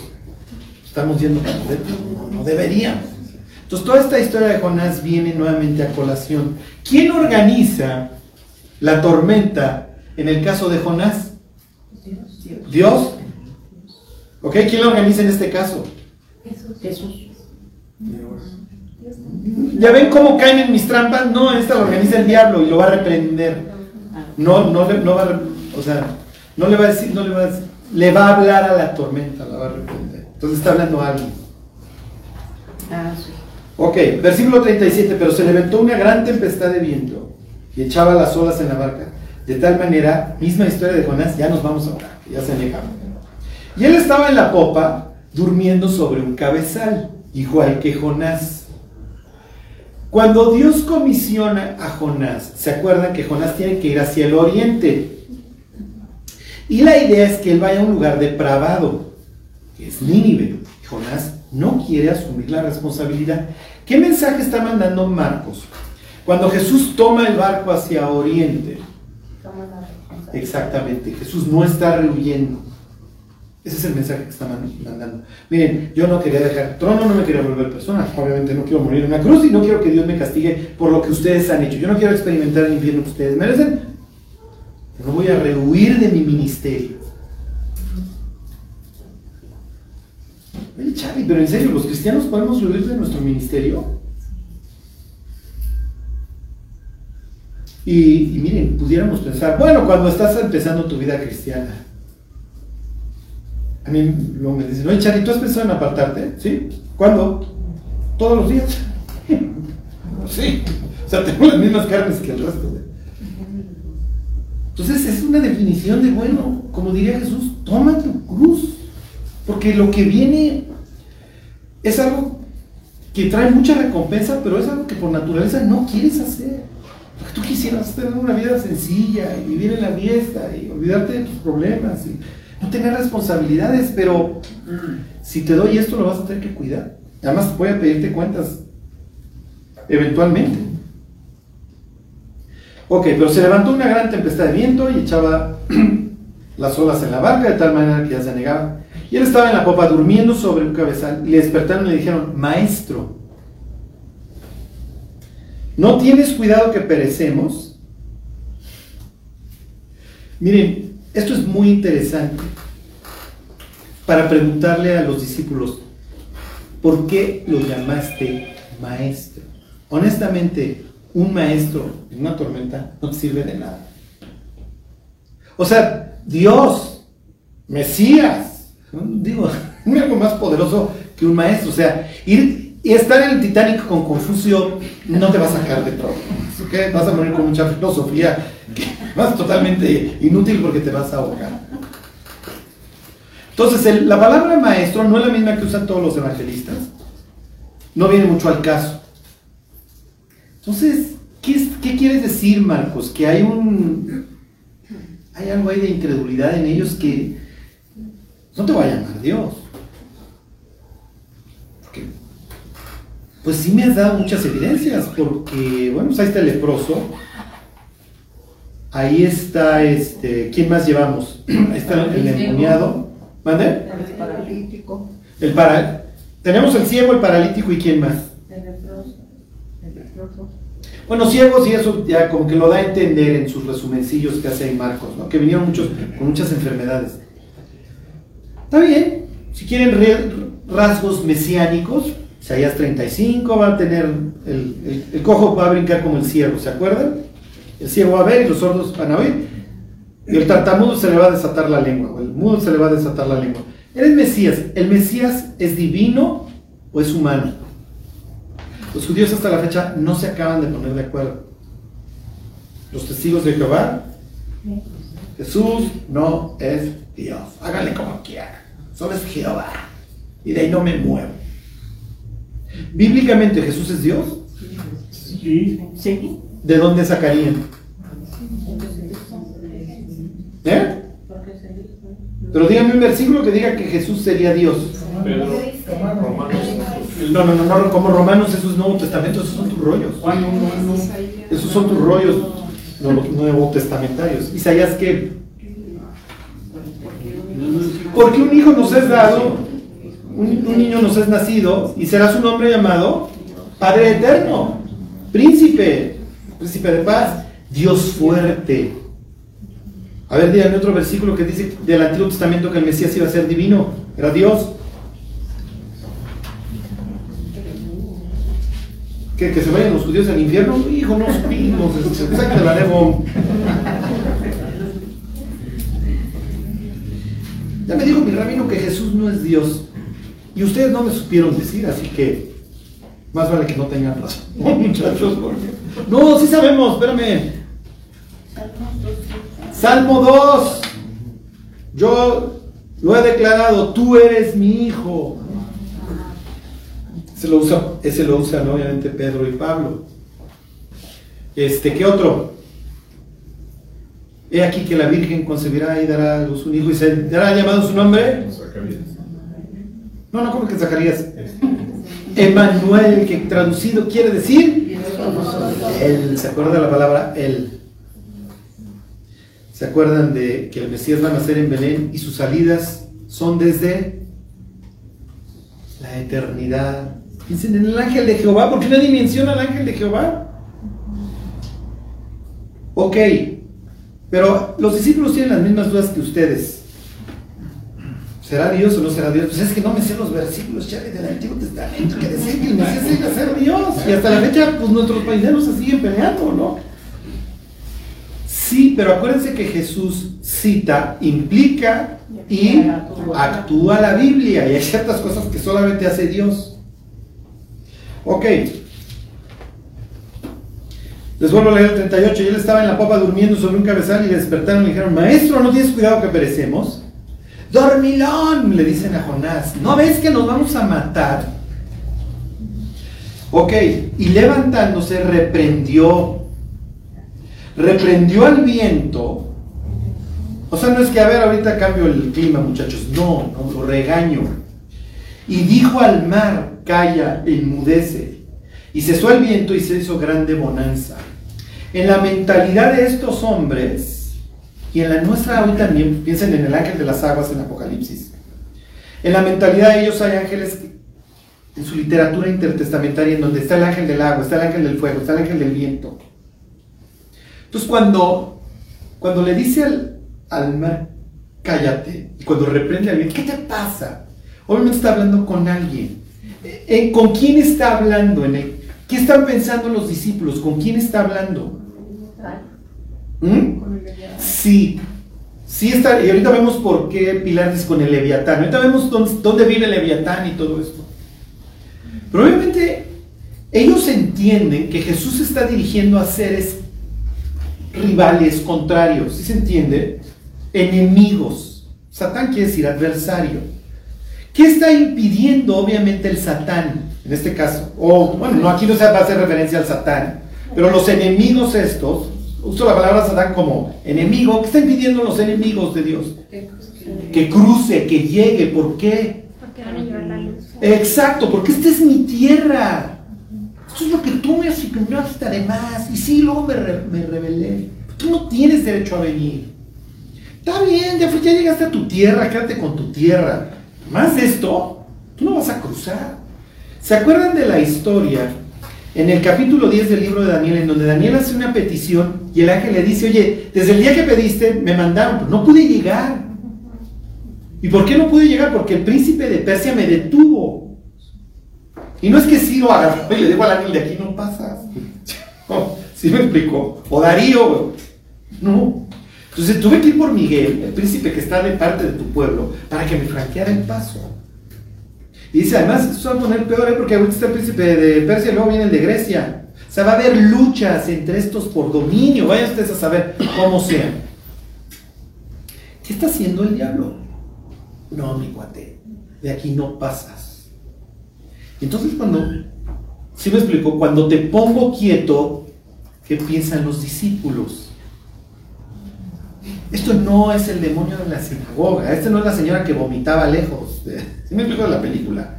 Estamos yendo para donde no, no deberíamos. Entonces toda esta historia de Jonás viene nuevamente a colación. ¿Quién organiza la tormenta en el caso de Jonás? Dios. ¿Ok? ¿Quién la organiza en este caso? Jesús. ¿Ya ven cómo caen en mis trampas? No, esta la organiza el diablo y lo va a reprender. No, no, le- no va a, o sea, no le va a decir, no le va a decir, le va a hablar a la tormenta, la va a reprender. Entonces está hablando a alguien. Ah, sí. Ok, versículo 37, pero se levantó una gran tempestad de viento y echaba las olas en la barca. De tal manera, misma historia de Jonás, ya nos vamos ahora, que ya se llegado. Y él estaba en la popa, durmiendo sobre un cabezal, igual que Jonás. Cuando Dios comisiona a Jonás, ¿se acuerdan que Jonás tiene que ir hacia el oriente? Y la idea es que él vaya a un lugar depravado, que es Nínive. Jonás no quiere asumir la responsabilidad. ¿Qué mensaje está mandando Marcos? Cuando Jesús toma el barco hacia oriente, exactamente, Jesús no está rehuyendo. Ese es el mensaje que está man- mandando. Miren, yo no quería dejar trono, no me quería volver persona. Obviamente no quiero morir en una cruz y no quiero que Dios me castigue por lo que ustedes han hecho. Yo no quiero experimentar el infierno que ustedes merecen. No voy a rehuir de mi ministerio. Oye, Charlie, pero en serio, ¿los cristianos podemos rehuir de nuestro ministerio? Y miren, pudiéramos pensar, bueno, cuando estás empezando tu vida cristiana, a mí luego me dicen, oye Charlie, ¿tú has pensado en apartarte? ¿Sí? ¿Cuándo? Todos los días. sí. O sea, tengo las mismas carnes que el resto. Entonces es una definición de, bueno, como diría Jesús, toma tu cruz. Porque lo que viene es algo que trae mucha recompensa, pero es algo que por naturaleza no quieres hacer. Porque tú quisieras tener una vida sencilla y vivir en la fiesta y olvidarte de tus problemas no tener responsabilidades, pero si te doy esto lo vas a tener que cuidar. Además voy a pedirte cuentas eventualmente. Ok, pero se levantó una gran tempestad de viento y echaba las olas en la barca de tal manera que ya se anegaba. Y él estaba en la popa durmiendo sobre un cabezal y le despertaron y le dijeron, maestro, ¿no tienes cuidado que perecemos? Miren, esto es muy interesante para preguntarle a los discípulos, ¿por qué lo llamaste maestro? Honestamente, un maestro en una tormenta no sirve de nada. O sea, Dios, Mesías, digo, no algo más poderoso que un maestro. O sea, ir y estar en el Titanic con Confucio no te va a sacar de problemas, Vas a morir con mucha filosofía que vas totalmente inútil porque te vas a ahogar. Entonces, la palabra maestro no es la misma que usan todos los evangelistas. No viene mucho al caso. Entonces, ¿qué, qué quieres decir, Marcos? Que hay un. Hay algo ahí de incredulidad en ellos que no te va a llamar Dios. Porque, pues sí me has dado muchas evidencias, porque, bueno, pues ahí está el leproso. Ahí está, este, ¿quién más llevamos? Ahí está el endemoniado. ¿Mande? El paralítico. El para... Tenemos el ciego, el paralítico y quién más. El leproso. El leproso. Bueno, ciegos y eso ya como que lo da a entender en sus resumencillos que hace ahí Marcos, ¿no? Que vinieron muchos con muchas enfermedades. Está bien, si quieren re- rasgos mesiánicos, Isaías 35 va a tener, el, cojo va a brincar como el ciervo, ¿se acuerdan? El ciego va a ver y los sordos van a oír. Y el tartamudo se le va a desatar la lengua, o el mudo se le va a desatar la lengua. Eres Mesías. ¿El Mesías es divino o es humano? Los judíos hasta la fecha no se acaban de poner de acuerdo. Los testigos de Jehová, Jesús no es Dios. Háganle como quieran. Solo es Jehová. Y de ahí no me muevo. Bíblicamente Jesús es Dios. Sí. Sí. ¿De dónde sacarían? ¿Eh? Pero dígame un versículo que diga que Jesús sería Dios. No, no, no, no, como Romanos, eso es Nuevo Testamento, esos son tus rollos. Juan 1, 1. Esos son tus rollos no- nuevo testamentarios. Isaías qué? Porque un hijo nos es dado, un, niño nos es nacido, y será su nombre llamado Padre Eterno, Príncipe, Príncipe de paz, Dios fuerte. A ver, dígame otro versículo que dice del Antiguo Testamento que el Mesías iba a ser divino, era Dios. ¿Que, que se vayan los judíos al infierno? Hijo, no supimos, saca de la. Ya me dijo mi rabino que Jesús no es Dios. Y ustedes no me supieron decir, así que más vale que no tengan razón, muchachos. porque- No, sí sabemos, espérame. Salmo 2. Yo lo he declarado, tú eres mi hijo. Ese lo usa, ese lo usan obviamente Pedro y Pablo. Este, ¿qué otro? He aquí que la Virgen concebirá y dará a luz un hijo y se dará llamado su nombre. No, no, como que Zacarías. Emanuel, que traducido quiere decir él. ¿Se acuerda de la palabra él? ¿Se acuerdan de que el Mesías va a nacer en Belén y sus salidas son desde la eternidad? Piensen en el ángel de Jehová, ¿por qué nadie menciona al ángel de Jehová? Ok, pero los discípulos tienen las mismas dudas que ustedes. ¿Será Dios o no será Dios? Pues es que no me sé los versículos, chale, del Antiguo Testamento que decían que el Mesías iba a ser Dios. Y hasta la fecha, pues nuestros paisanos se siguen peleando, ¿no? Sí, pero acuérdense que Jesús cita, implica y actúa la Biblia. Y hay ciertas cosas que solamente hace Dios. Ok. Les vuelvo a leer el 38. Y él estaba en la popa durmiendo sobre un cabezal y le despertaron y le dijeron, Maestro, ¿no tienes cuidado que perecemos? Dormilón, le dicen a Jonás. ¿No ves que nos vamos a matar? Ok, y levantándose reprendió. Reprendió al viento. O sea, no es que, a ver, ahorita cambio el clima, muchachos. No, no, lo regaño. Y dijo al mar, calla, enmudece. Y cesó el viento y se hizo grande bonanza. En la mentalidad de estos hombres, y en la nuestra hoy también, piensen en el ángel de las aguas en Apocalipsis. En la mentalidad de ellos hay ángeles en su literatura intertestamentaria en donde está el ángel del agua, está el ángel del fuego, está el ángel del viento. Entonces cuando, cuando le dice al, al mar, cállate, y cuando reprende al viento, ¿qué te pasa? Obviamente está hablando con alguien. Eh, eh, ¿Con quién está hablando? ¿Qué están pensando los discípulos? ¿Con quién está hablando? ¿Mm? Sí, sí está, y ahorita vemos por qué Pilar dice con el Leviatán, ahorita vemos dónde, dónde vive el Leviatán y todo esto. Pero obviamente ellos entienden que Jesús se está dirigiendo a seres rivales, contrarios, ¿sí se entiende? Enemigos. Satán quiere decir adversario. ¿Qué está impidiendo obviamente el Satán en este caso? O, bueno, no, aquí no se va a hacer referencia al Satán, pero los enemigos estos, uso la palabra Satán como enemigo, ¿qué está impidiendo los enemigos de Dios? Que cruce, que llegue, ¿por qué? Porque van a llevar la luz. Exacto, porque esta es mi tierra. Esto es lo que tú me asignaste además. Y sí, luego me, re- me rebelé. Tú no tienes derecho a venir. Está bien, ya, ya llegaste a tu tierra, quédate con tu tierra. Más de esto, tú no vas a cruzar. ¿Se acuerdan de la historia en el capítulo 10 del libro de Daniel, en donde Daniel hace una petición y el ángel le dice, oye, desde el día que pediste me mandaron, pero no pude llegar. ¿Y por qué no pude llegar? Porque el príncipe de Persia me detuvo. Y no es que Ciro agarró y le dijo al ángel de aquí no pasas. ¿Sí me explicó? O Darío, no. Entonces tuve que ir por Miguel, el príncipe que está de parte de tu pueblo, para que me franqueara el paso. Y dice, además, esto va a poner peor, ¿eh? porque ahorita está el príncipe de Persia y luego viene el de Grecia. O sea, va a haber luchas entre estos por dominio. Vayan ustedes a saber cómo sean. ¿Qué está haciendo el diablo? No, mi cuate, de aquí no pasas. Entonces cuando, si me explico, cuando te pongo quieto, ¿qué piensan los discípulos? Esto no es el demonio de la sinagoga, esta no es la señora que vomitaba lejos. ¿Sí me explico la película?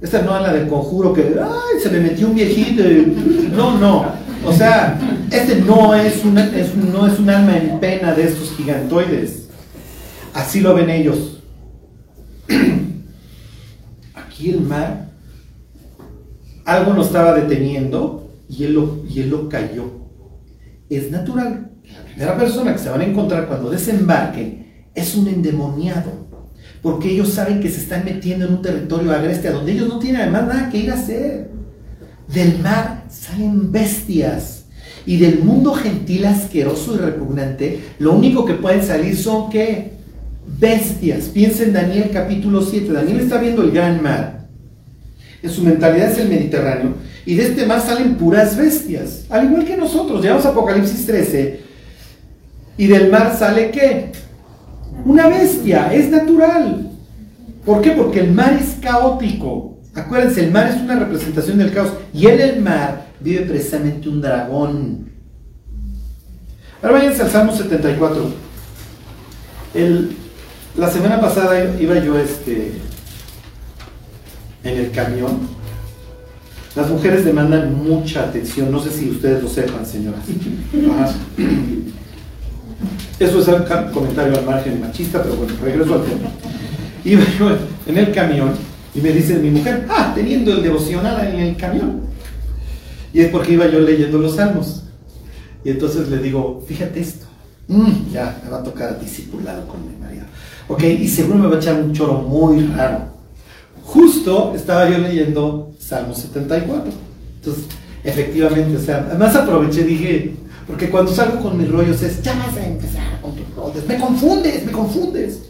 Esta no es la del conjuro que, ay, se me metió un viejito. No, no. O sea, este no es, una, no es un alma en pena de estos gigantoides. Así lo ven ellos. Aquí el mar, algo nos estaba deteniendo y él lo, y él lo cayó. Es natural. La primera persona que se van a encontrar cuando desembarquen es un endemoniado. Porque ellos saben que se están metiendo en un territorio agreste a donde ellos no tienen además nada que ir a hacer. Del mar salen bestias. Y del mundo gentil, asqueroso y repugnante, lo único que pueden salir son qué? Bestias. Piensa en Daniel capítulo 7. Daniel está viendo el gran mar. En su mentalidad es el Mediterráneo. Y de este mar salen puras bestias. Al igual que nosotros. Llevamos a Apocalipsis 13. Y del mar sale qué? Una bestia. Es natural. ¿Por qué? Porque el mar es caótico. Acuérdense, el mar es una representación del caos. Y en el mar vive precisamente un dragón. Ahora váyanse al Salmo 74. El, la semana pasada iba yo este, en el camión. Las mujeres demandan mucha atención. No sé si ustedes lo sepan, señoras. Eso es un comentario al margen machista, pero bueno, regreso al tema. Iba yo en el camión y me dice mi mujer, ah, teniendo el devocional en el camión. Y es porque iba yo leyendo los salmos. Y entonces le digo, fíjate esto. Mm, ya, me va a tocar discipulado con mi marido. Ok, y seguro me va a echar un choro muy raro. Justo estaba yo leyendo Salmo 74. Entonces, efectivamente, o sea, además aproveché, dije, porque cuando salgo con mis rollos es, ya vas a empezar con tus rollos, me confundes, me confundes.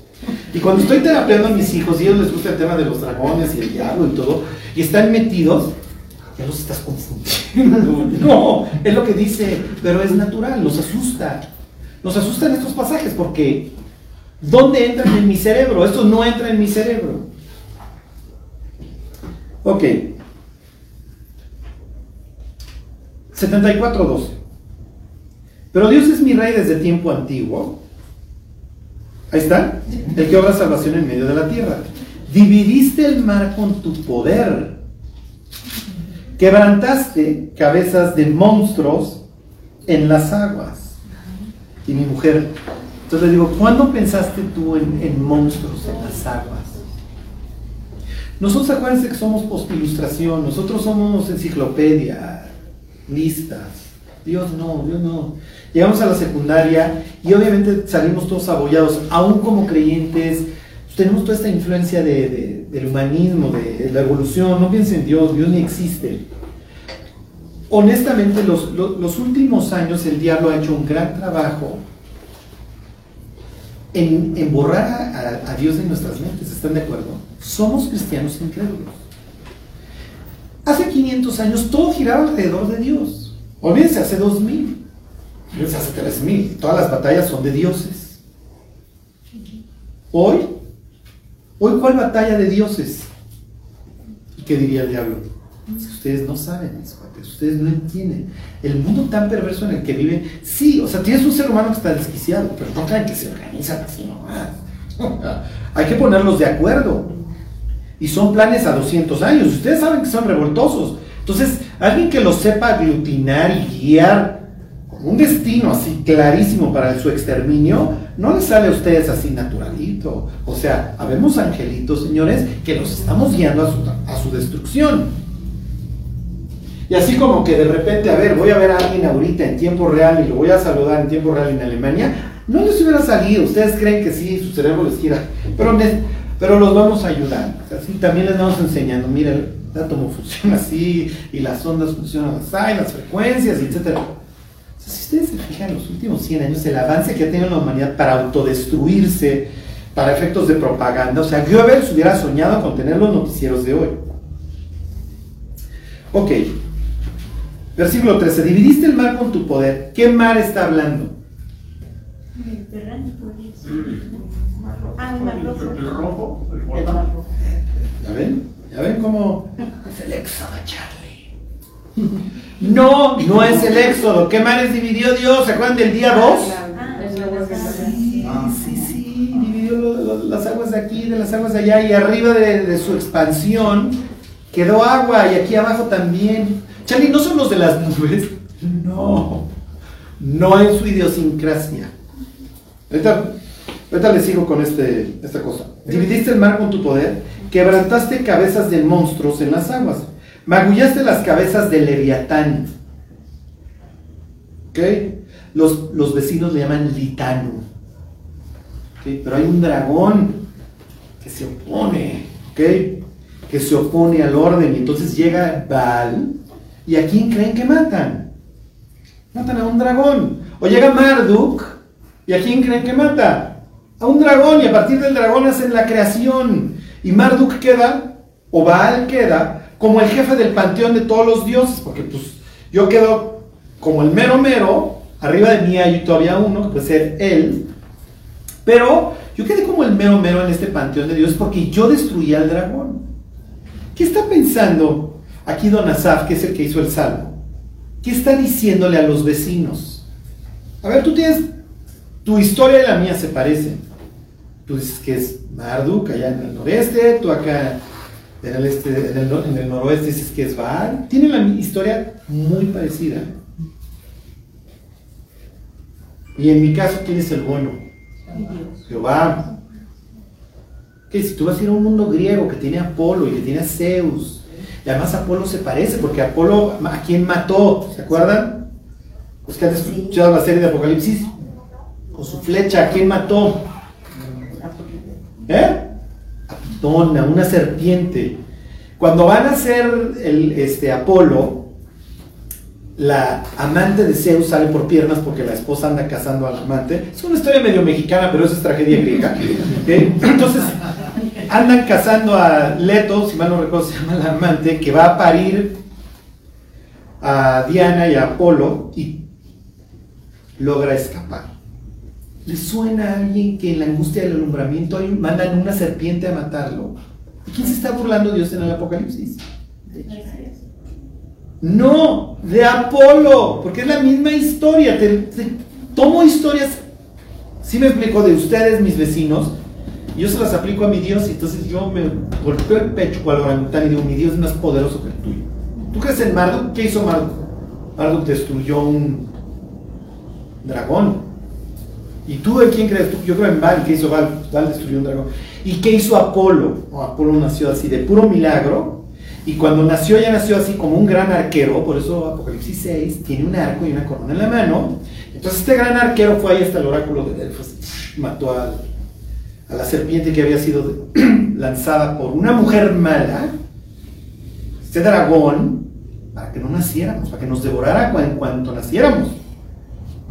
Y cuando estoy terapeando a mis hijos y a ellos les gusta el tema de los dragones y el diablo y todo, y están metidos, ya los estás confundiendo. No, es lo que dice, pero es natural, nos asusta. Nos asustan estos pasajes porque ¿dónde entran en mi cerebro? Estos no entran en mi cerebro. Ok. 74.12. Pero Dios es mi rey desde tiempo antiguo Ahí está. El que obra salvación en medio de la tierra. Dividiste el mar con tu poder. Quebrantaste cabezas de monstruos en las aguas. Y mi mujer, entonces le digo, ¿cuándo pensaste tú en, monstruos en las aguas? Nosotros acuérdense que somos postilustración, nosotros somos enciclopedia, listas. Dios no, Dios no. Llegamos a la secundaria y obviamente salimos todos abollados, aún como creyentes, tenemos toda esta influencia del humanismo, de, la evolución, no piensen en Dios, Dios ni existe. Honestamente, los, últimos años el diablo ha hecho un gran trabajo en, borrar a, Dios de nuestras mentes, ¿están de acuerdo? Somos cristianos incrédulos. Hace 500 años todo giraba alrededor de Dios. Olvídense, hace 2000 hace 3000. Todas las batallas son de dioses. Hoy, hoy, ¿cuál batalla de dioses? ¿Y qué diría el diablo? Ustedes no saben, ustedes no entienden. El mundo tan perverso en el que viven, sí, o sea, tienes un ser humano que está desquiciado, pero no crean que se organizan así nomás. Hay que ponerlos de acuerdo. Y son planes a 200 años. Ustedes saben que son revoltosos. Entonces, alguien que los sepa aglutinar y guiar un destino así clarísimo para su exterminio, no les sale a ustedes así naturalito. O sea, habemos angelitos, señores, que los estamos guiando a su, a su destrucción. Y así como que de repente, a ver, voy a ver a alguien ahorita en tiempo real y lo voy a saludar en tiempo real en Alemania, no les hubiera salido. Ustedes creen que sí, su cerebro les quiera, pero, pero los vamos a ayudar. Así también les vamos enseñando, mira, el átomo funciona así, y las ondas funcionan así, las frecuencias, etc. si ustedes se fijan en los últimos 100 años, el avance que ha tenido la humanidad para autodestruirse, para efectos de propaganda, o sea, Goebbels hubiera soñado con tener los noticieros de hoy. Ok, versículo 13, dividiste el mar con tu poder. ¿Qué mar está hablando? Mediterráneo, pues. Ah, el mar rojo. El rojo, el El rojo. ¿Ya ven? ¿Ya ven cómo es el éxodo, Charlie? No, no es el éxodo. ¿Qué mares dividió Dios? ¿Se acuerdan del día 2? Ah, Es la agua que Sí, Ah. sí, sí, dividió las aguas de aquí, de las aguas de allá, y arriba de, de su expansión quedó agua, y aquí abajo también. Charlie, ¿no son los de las nubes? No, no en su idiosincrasia. Ahorita, ahorita les sigo con este, esta cosa. Dividiste el mar con tu poder, quebrantaste cabezas de monstruos en las aguas, magullaste las cabezas de Leviatán. ¿Ok? Los, los vecinos le llaman Litano. ¿Ok? Pero hay un dragón que se opone, ¿ok? Que se opone al orden. Y entonces llega Baal. ¿Y a quién creen que matan? Matan a un dragón. O llega Marduk. ¿Y a quién creen que mata? A un dragón. Y a partir del dragón hacen la creación. Y Marduk queda, o Baal queda, como el jefe del panteón de todos los dioses. Porque pues yo quedo como el mero mero. Arriba de mí hay todavía uno, que puede ser él. Pero yo quedé como el mero mero en este panteón de Dios porque yo destruí al dragón. ¿Qué está pensando aquí Don Asaf, que es el que hizo el salmo? ¿Qué está diciéndole a los vecinos? A ver, tú tienes, tu historia y la mía se parecen. Tú dices que es Marduk allá en el noreste, tú acá en el, este, en el, nor- en el noroeste dices que es Baal. Tienen la historia muy parecida. Y en mi caso, ¿quién es el bueno? Jehová. Que si tú vas a ir a un mundo griego que tiene a Apolo y que tiene a Zeus, y además Apolo se parece, porque Apolo, ¿a quién mató? ¿Se acuerdan? Los que han escuchado la serie de Apocalipsis, con su flecha, ¿a quién mató? ¿Eh? A Pitón, a una serpiente. Cuando van a ser el este, Apolo, la amante de Zeus sale por piernas porque la esposa anda cazando al amante. Es una historia medio mexicana, pero eso es tragedia griega. Entonces, andan cazando a Leto, si mal no recuerdo, se llama la amante, que va a parir a Diana y a Apolo y logra escapar. ¿Le suena a alguien que en la angustia del alumbramiento mandan una serpiente a matarlo? ¿De quién se está burlando Dios en el Apocalipsis? No, de Apolo, porque es la misma historia. Tomo historias, si me explico, de ustedes, mis vecinos, y yo se las aplico a mi Dios, y entonces yo me golpeo el pecho cual orangután y digo, mi Dios es más poderoso que el tuyo. ¿Tú crees en Marduk? ¿Qué hizo Marduk? Marduk destruyó un dragón. ¿Y tú de quién crees? Tú? Yo creo en Baal. ¿Qué hizo Baal? Baal destruyó un dragón. ¿Y qué hizo Apolo? Apolo nació así de puro milagro. Y cuando nació, ya nació así como un gran arquero. Por eso Apocalipsis 6 tiene un arco y una corona en la mano. Entonces este gran arquero fue ahí hasta el oráculo de Delfos. Mató a la serpiente que había sido lanzada por una mujer mala. Este dragón, para que no naciéramos, para que nos devorara en cuanto naciéramos.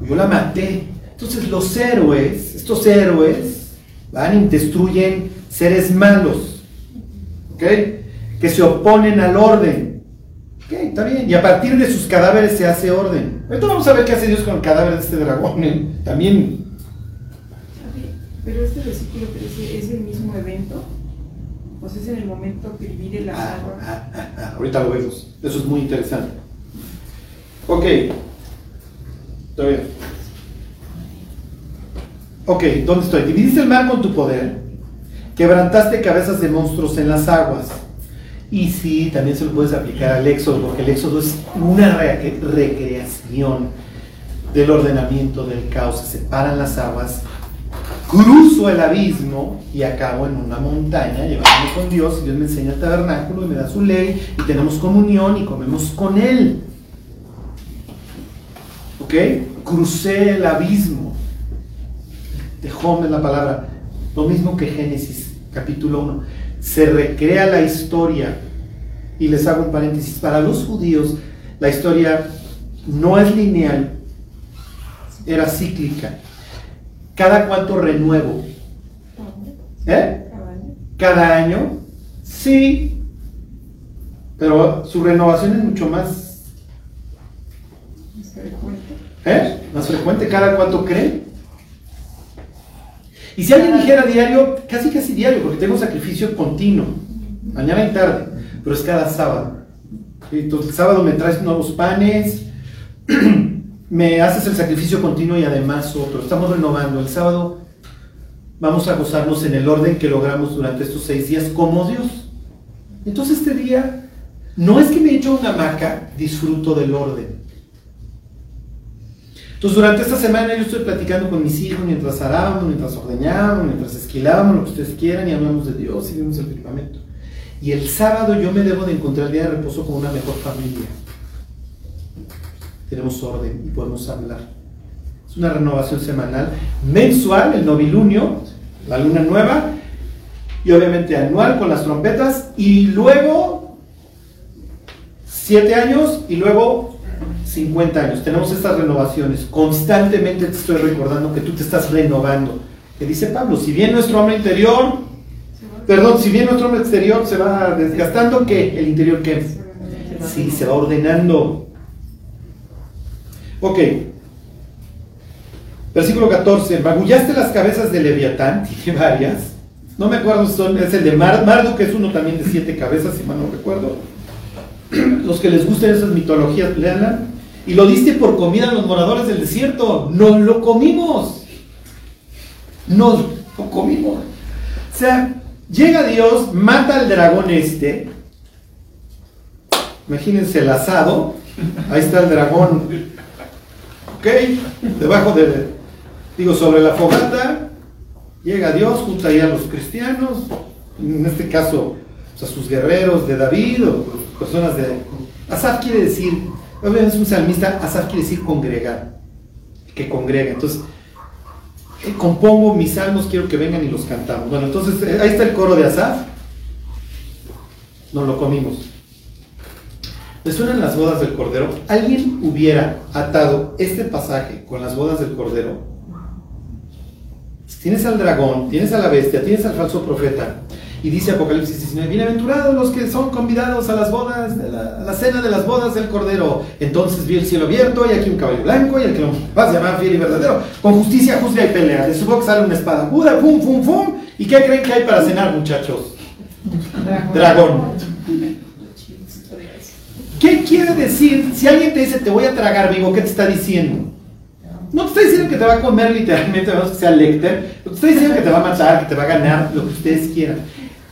Yo la maté. Entonces los héroes, estos héroes, van y destruyen seres malos, ¿ok? Que se oponen al orden. Ok, está bien. Y a partir de sus cadáveres se hace orden. Ahorita vamos a ver qué hace Dios con el cadáver de este dragón. ¿eh? También. Pero este versículo 13 es el mismo evento. Pues es en el momento que divide la Ah, ah, ah, ah, ahorita lo vemos. Eso es muy interesante. Ok. Está bien. Ok, ¿dónde estoy? Dividiste el mar con tu poder, quebrantaste cabezas de monstruos en las aguas. Y sí, también se lo puedes aplicar al éxodo, porque el éxodo es una re- recreación del ordenamiento del caos. Se separan las aguas, cruzo el abismo y acabo en una montaña llevándome con Dios. Y Dios me enseña el tabernáculo y me da su ley y tenemos comunión y comemos con Él. ¿Ok? Crucé el abismo. Tehom es la palabra, lo mismo que Génesis capítulo 1. Se recrea la historia. Y les hago un paréntesis, para los judíos la historia no es lineal, era cíclica. ¿Cada cuánto renuevo? ¿Eh? ¿Cada año? Sí, pero su renovación es mucho más... ¿Eh? Más frecuente, ¿cada cuánto creen? Y si alguien dijera diario, casi casi diario, porque tengo sacrificio continuo, mañana y tarde, pero es cada sábado. Entonces el sábado me traes nuevos panes, me haces el sacrificio continuo y además otro. Estamos renovando. El sábado vamos a gozarnos en el orden que logramos durante estos seis días como Dios. Entonces este día no es que me echo una hamaca, disfruto del orden. Entonces durante esta semana yo estoy platicando con mis hijos mientras arábamos, mientras ordeñábamos, mientras esquilábamos, lo que ustedes quieran y hablamos de Dios y vemos el firmamento. Y el sábado yo me debo de encontrar el día de reposo con una mejor familia. Tenemos orden y podemos hablar. Es una renovación semanal, mensual, el novilunio, la luna nueva, y obviamente anual con las trompetas, y luego siete años y luego 50 años. Tenemos estas renovaciones. Constantemente te estoy recordando que tú te estás renovando. Que dice Pablo, si bien nuestro hombre interior, perdón, si bien nuestro hombre exterior se va desgastando, ¿qué? El interior qué? Sí, se va ordenando. Ok. Versículo 14. Magullaste las cabezas de Leviatán, tiene varias. No me acuerdo, son, es el de Mar, Marduk, que es uno también de siete cabezas, si mal no recuerdo. Los que les gusten esas mitologías, leanla. Y lo diste por comida a los moradores del desierto. Nos lo comimos. Nos lo comimos. O sea, llega Dios, mata al dragón este. Imagínense el asado. Ahí está el dragón. Ok, debajo de, digo, sobre la fogata. Llega Dios, junta ahí a los cristianos. En este caso, a sus guerreros de David o personas de... Asaf quiere decir, obviamente es un salmista, Asaf quiere decir congregar, que congrega. Entonces, eh, compongo mis salmos, quiero que vengan y los cantamos. Bueno, entonces eh, ahí está el coro de Asaf. Nos lo comimos. ¿Le suenan las bodas del Cordero? ¿Alguien hubiera atado este pasaje con las bodas del Cordero? Tienes al dragón, tienes a la bestia, tienes al falso profeta. Y dice Apocalipsis 19, bienaventurados los que son convidados a las bodas, de la, a la cena de las bodas del Cordero. Entonces vi el cielo abierto y aquí un caballo blanco y el que lo vas a llamar fiel y verdadero. Con justicia juzga y pelea. De su boca sale una espada aguda, pum, pum, pum. ¿Y qué creen que hay para cenar, muchachos? Dragón. ¿Qué quiere decir? Si alguien te dice te voy a tragar vivo, ¿qué te está diciendo? No te está diciendo que te va a comer literalmente, vamos que sea Lecter. No te está diciendo que te va a matar, que te va a ganar, lo que ustedes quieran.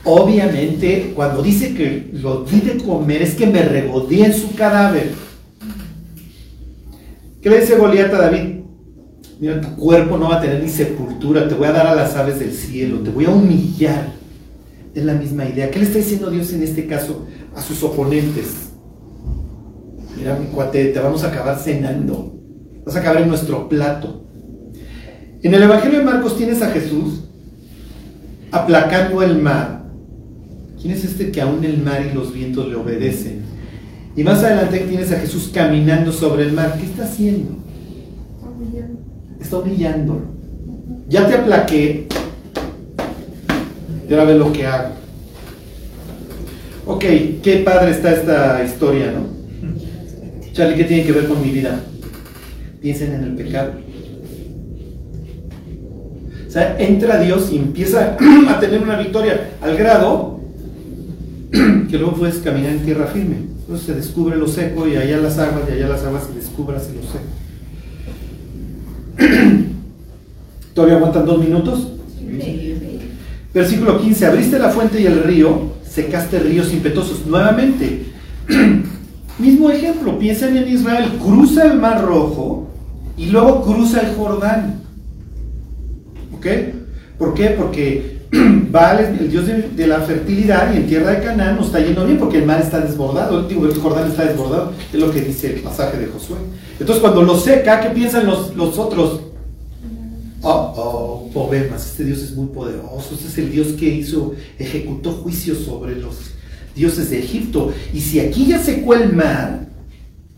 Obviamente, cuando dice que lo di de comer, es que me regodeé en su cadáver. ¿Qué le dice Goliat a David? Mira, tu cuerpo no va a tener ni sepultura, te voy a dar a las aves del cielo, te voy a humillar. Es la misma idea. ¿Qué le está diciendo Dios en este caso a sus oponentes? Mira, mi te vamos a acabar cenando. Vas a acabar en nuestro plato. En el Evangelio de Marcos tienes a Jesús aplacando el mar ¿Quién es este que aún el mar y los vientos le obedecen? Y más adelante tienes a Jesús caminando sobre el mar. ¿Qué está haciendo? Está humillando. Ya te aplaqué. Y ahora ve lo que hago. Ok, qué padre está esta historia, ¿no? Charlie, ¿qué tiene que ver con mi vida? Piensen en el pecado. O sea, entra Dios y empieza a tener una victoria al grado que luego puedes caminar en tierra firme. Entonces se descubre lo seco y allá las aguas y allá las aguas se descubras lo seco. ¿Todavía aguantan dos minutos? Versículo 15. Abriste la fuente y el río, secaste ríos impetuosos. Nuevamente, mismo ejemplo, piensen en Israel, cruza el Mar Rojo y luego cruza el Jordán. ¿Ok? ¿Por qué? Porque Baal el dios de, la fertilidad y en tierra de Canaán nos está yendo bien porque el mar está desbordado, el, el Jordán está desbordado, es lo que dice el pasaje de Josué. Entonces cuando lo seca, ¿qué piensan los, los otros? Oh, oh, poemas, este Dios es muy poderoso, este es el Dios que hizo, ejecutó juicios sobre los dioses de Egipto. Y si aquí ya secó el mar,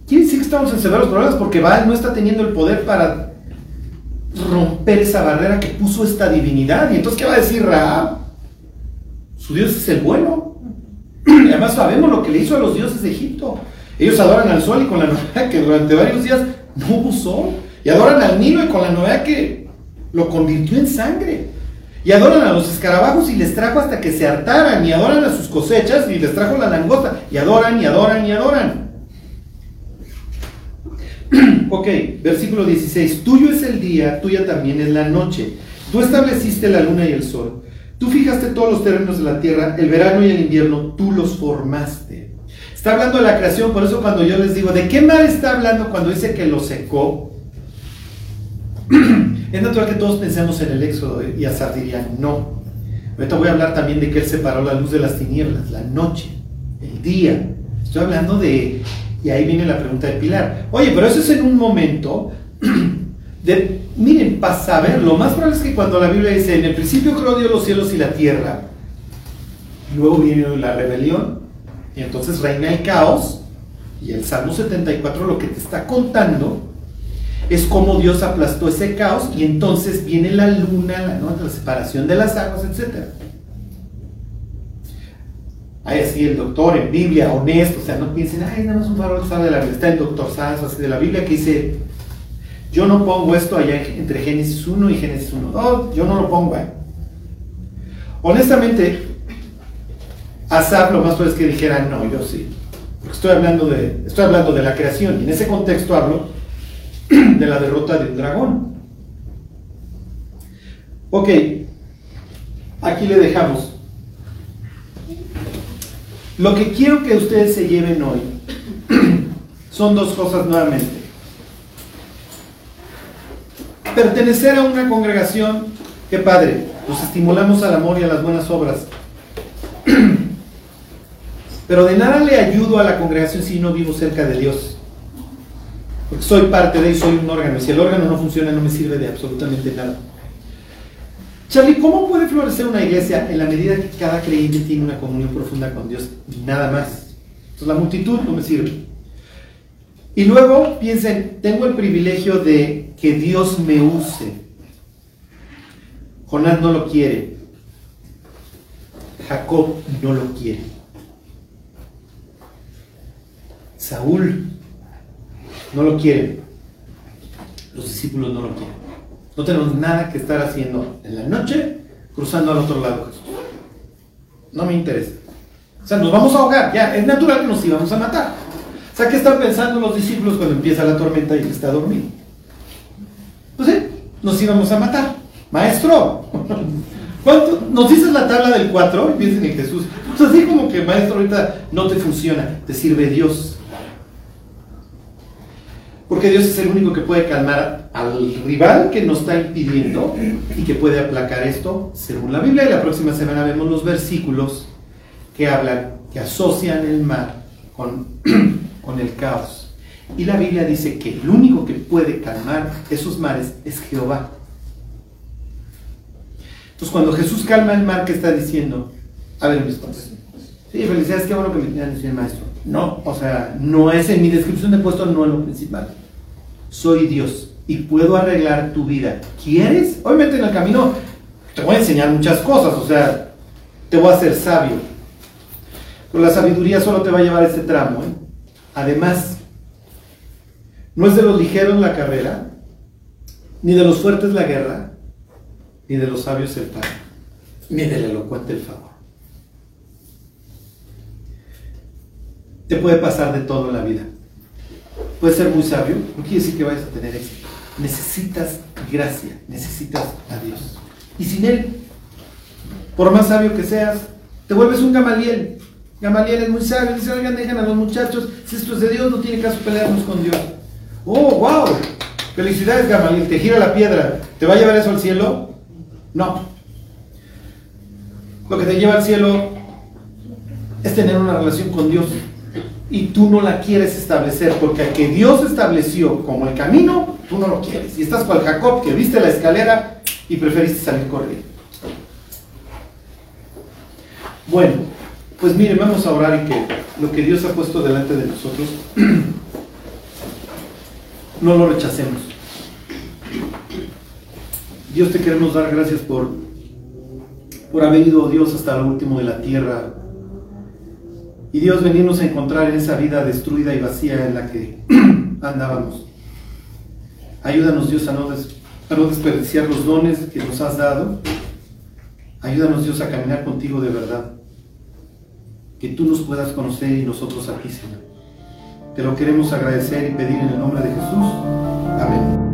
quiere decir que estamos en severos problemas porque Baal no está teniendo el poder para romper esa barrera que puso esta divinidad. Y entonces, ¿qué va a decir Raab? Su Dios es el bueno. Y además sabemos lo que le hizo a los dioses de Egipto. Ellos adoran al sol y con la novedad que durante varios días no hubo sol. Y adoran al Nilo y con la novedad que lo convirtió en sangre. Y adoran a los escarabajos y les trajo hasta que se hartaran. Y adoran a sus cosechas y les trajo la langosta. Y adoran y adoran y adoran. Ok, versículo 16. Tuyo es el día, tuya también es la noche. Tú estableciste la luna y el sol. Tú fijaste todos los terrenos de la tierra, el verano y el invierno, tú los formaste. Está hablando de la creación, por eso cuando yo les digo, ¿de qué mar está hablando cuando dice que lo secó? es natural que todos pensemos en el éxodo y Azar diría, no. Ahorita voy a hablar también de que él separó la luz de las tinieblas, la noche, el día. Estoy hablando de, y ahí viene la pregunta de Pilar, oye, pero eso es en un momento de, miren, para saber, lo más probable es que cuando la Biblia dice, en el principio creó Dios los cielos y la tierra, luego viene la rebelión, y entonces reina el caos, y el Salmo 74 lo que te está contando es cómo Dios aplastó ese caos, y entonces viene la luna, la, la separación de las aguas, etc. Hay así el doctor en Biblia, honesto, o sea, no piensen, ay, nada más un farol que sabe de la Biblia, está el doctor Sanz, así de la Biblia que dice, yo no pongo esto allá entre Génesis 1 y Génesis 1. No, yo no lo pongo ahí. Honestamente, Asaf lo más probable es que dijera, no, yo sí. Porque estoy hablando de, estoy hablando de la creación y en ese contexto hablo de la derrota de un dragón. Ok, aquí le dejamos. Lo que quiero que ustedes se lleven hoy son dos cosas nuevamente. Pertenecer a una congregación, qué padre, nos estimulamos al amor y a las buenas obras. Pero de nada le ayudo a la congregación si no vivo cerca de Dios. Porque soy parte de él, soy un órgano. Y si el órgano no funciona, no me sirve de absolutamente nada. Charlie, ¿cómo puede florecer una iglesia en la medida que cada creyente tiene una comunión profunda con Dios? Nada más. Entonces la multitud no me sirve. Y luego piensen, tengo el privilegio de que Dios me use. Jonás no lo quiere. Jacob no lo quiere. Saúl no lo quiere. Los discípulos no lo quieren. No tenemos nada que estar haciendo en la noche cruzando al otro lado Jesús. No me interesa. O sea, nos vamos a ahogar. Ya, es natural que nos íbamos a matar. O sea, ¿qué están pensando los discípulos cuando empieza la tormenta y él está dormido? Pues sí, nos íbamos a matar. Maestro, ¿cuánto? ¿Nos dices la tabla del 4? Y piensen en Jesús. Pues así como que, maestro, ahorita no te funciona. Te sirve Dios. Porque Dios es el único que puede calmar al rival que nos está impidiendo y que puede aplacar esto según la Biblia. Y la próxima semana vemos los versículos que hablan, que asocian el mar con, con el caos. Y la Biblia dice que el único que puede calmar esos mares es Jehová. Entonces cuando Jesús calma el mar, ¿qué está diciendo? A ver, mis padres. Sí, felicidades, qué bueno que me quieran decir maestro. No, o sea, no es en mi descripción de puesto, no es lo principal. Soy Dios y puedo arreglar tu vida. ¿Quieres? Obviamente en el camino te voy a enseñar muchas cosas, o sea, te voy a hacer sabio. Pero la sabiduría solo te va a llevar a este tramo. ¿eh? Además, no es de los ligeros la carrera, ni de los fuertes la guerra, ni de los sabios el pan, ni del elocuente el favor. Te puede pasar de todo en la vida. Puedes ser muy sabio, no quiere decir que vayas a tener éxito. Necesitas gracia, necesitas a Dios. Y sin Él, por más sabio que seas, te vuelves un Gamaliel. Gamaliel es muy sabio, dice, oigan, dejan a los muchachos, si esto es de Dios, no tiene caso pelearnos con Dios. Oh, wow, felicidades Gamaliel, te gira la piedra, ¿te va a llevar eso al cielo? No. Lo que te lleva al cielo es tener una relación con Dios y tú no la quieres establecer, porque al que Dios estableció como el camino, tú no lo quieres. Y estás con Jacob, que viste la escalera y preferiste salir corriendo. Bueno, pues miren, vamos a orar y que lo que Dios ha puesto delante de nosotros no lo rechacemos. Dios te queremos dar gracias por, por haber ido Dios hasta lo último de la tierra. Y Dios venirnos a encontrar en esa vida destruida y vacía en la que andábamos. Ayúdanos Dios a no, a no desperdiciar los dones que nos has dado. Ayúdanos Dios a caminar contigo de verdad. Que tú nos puedas conocer y nosotros a ti, Señor. Te lo queremos agradecer y pedir en el nombre de Jesús.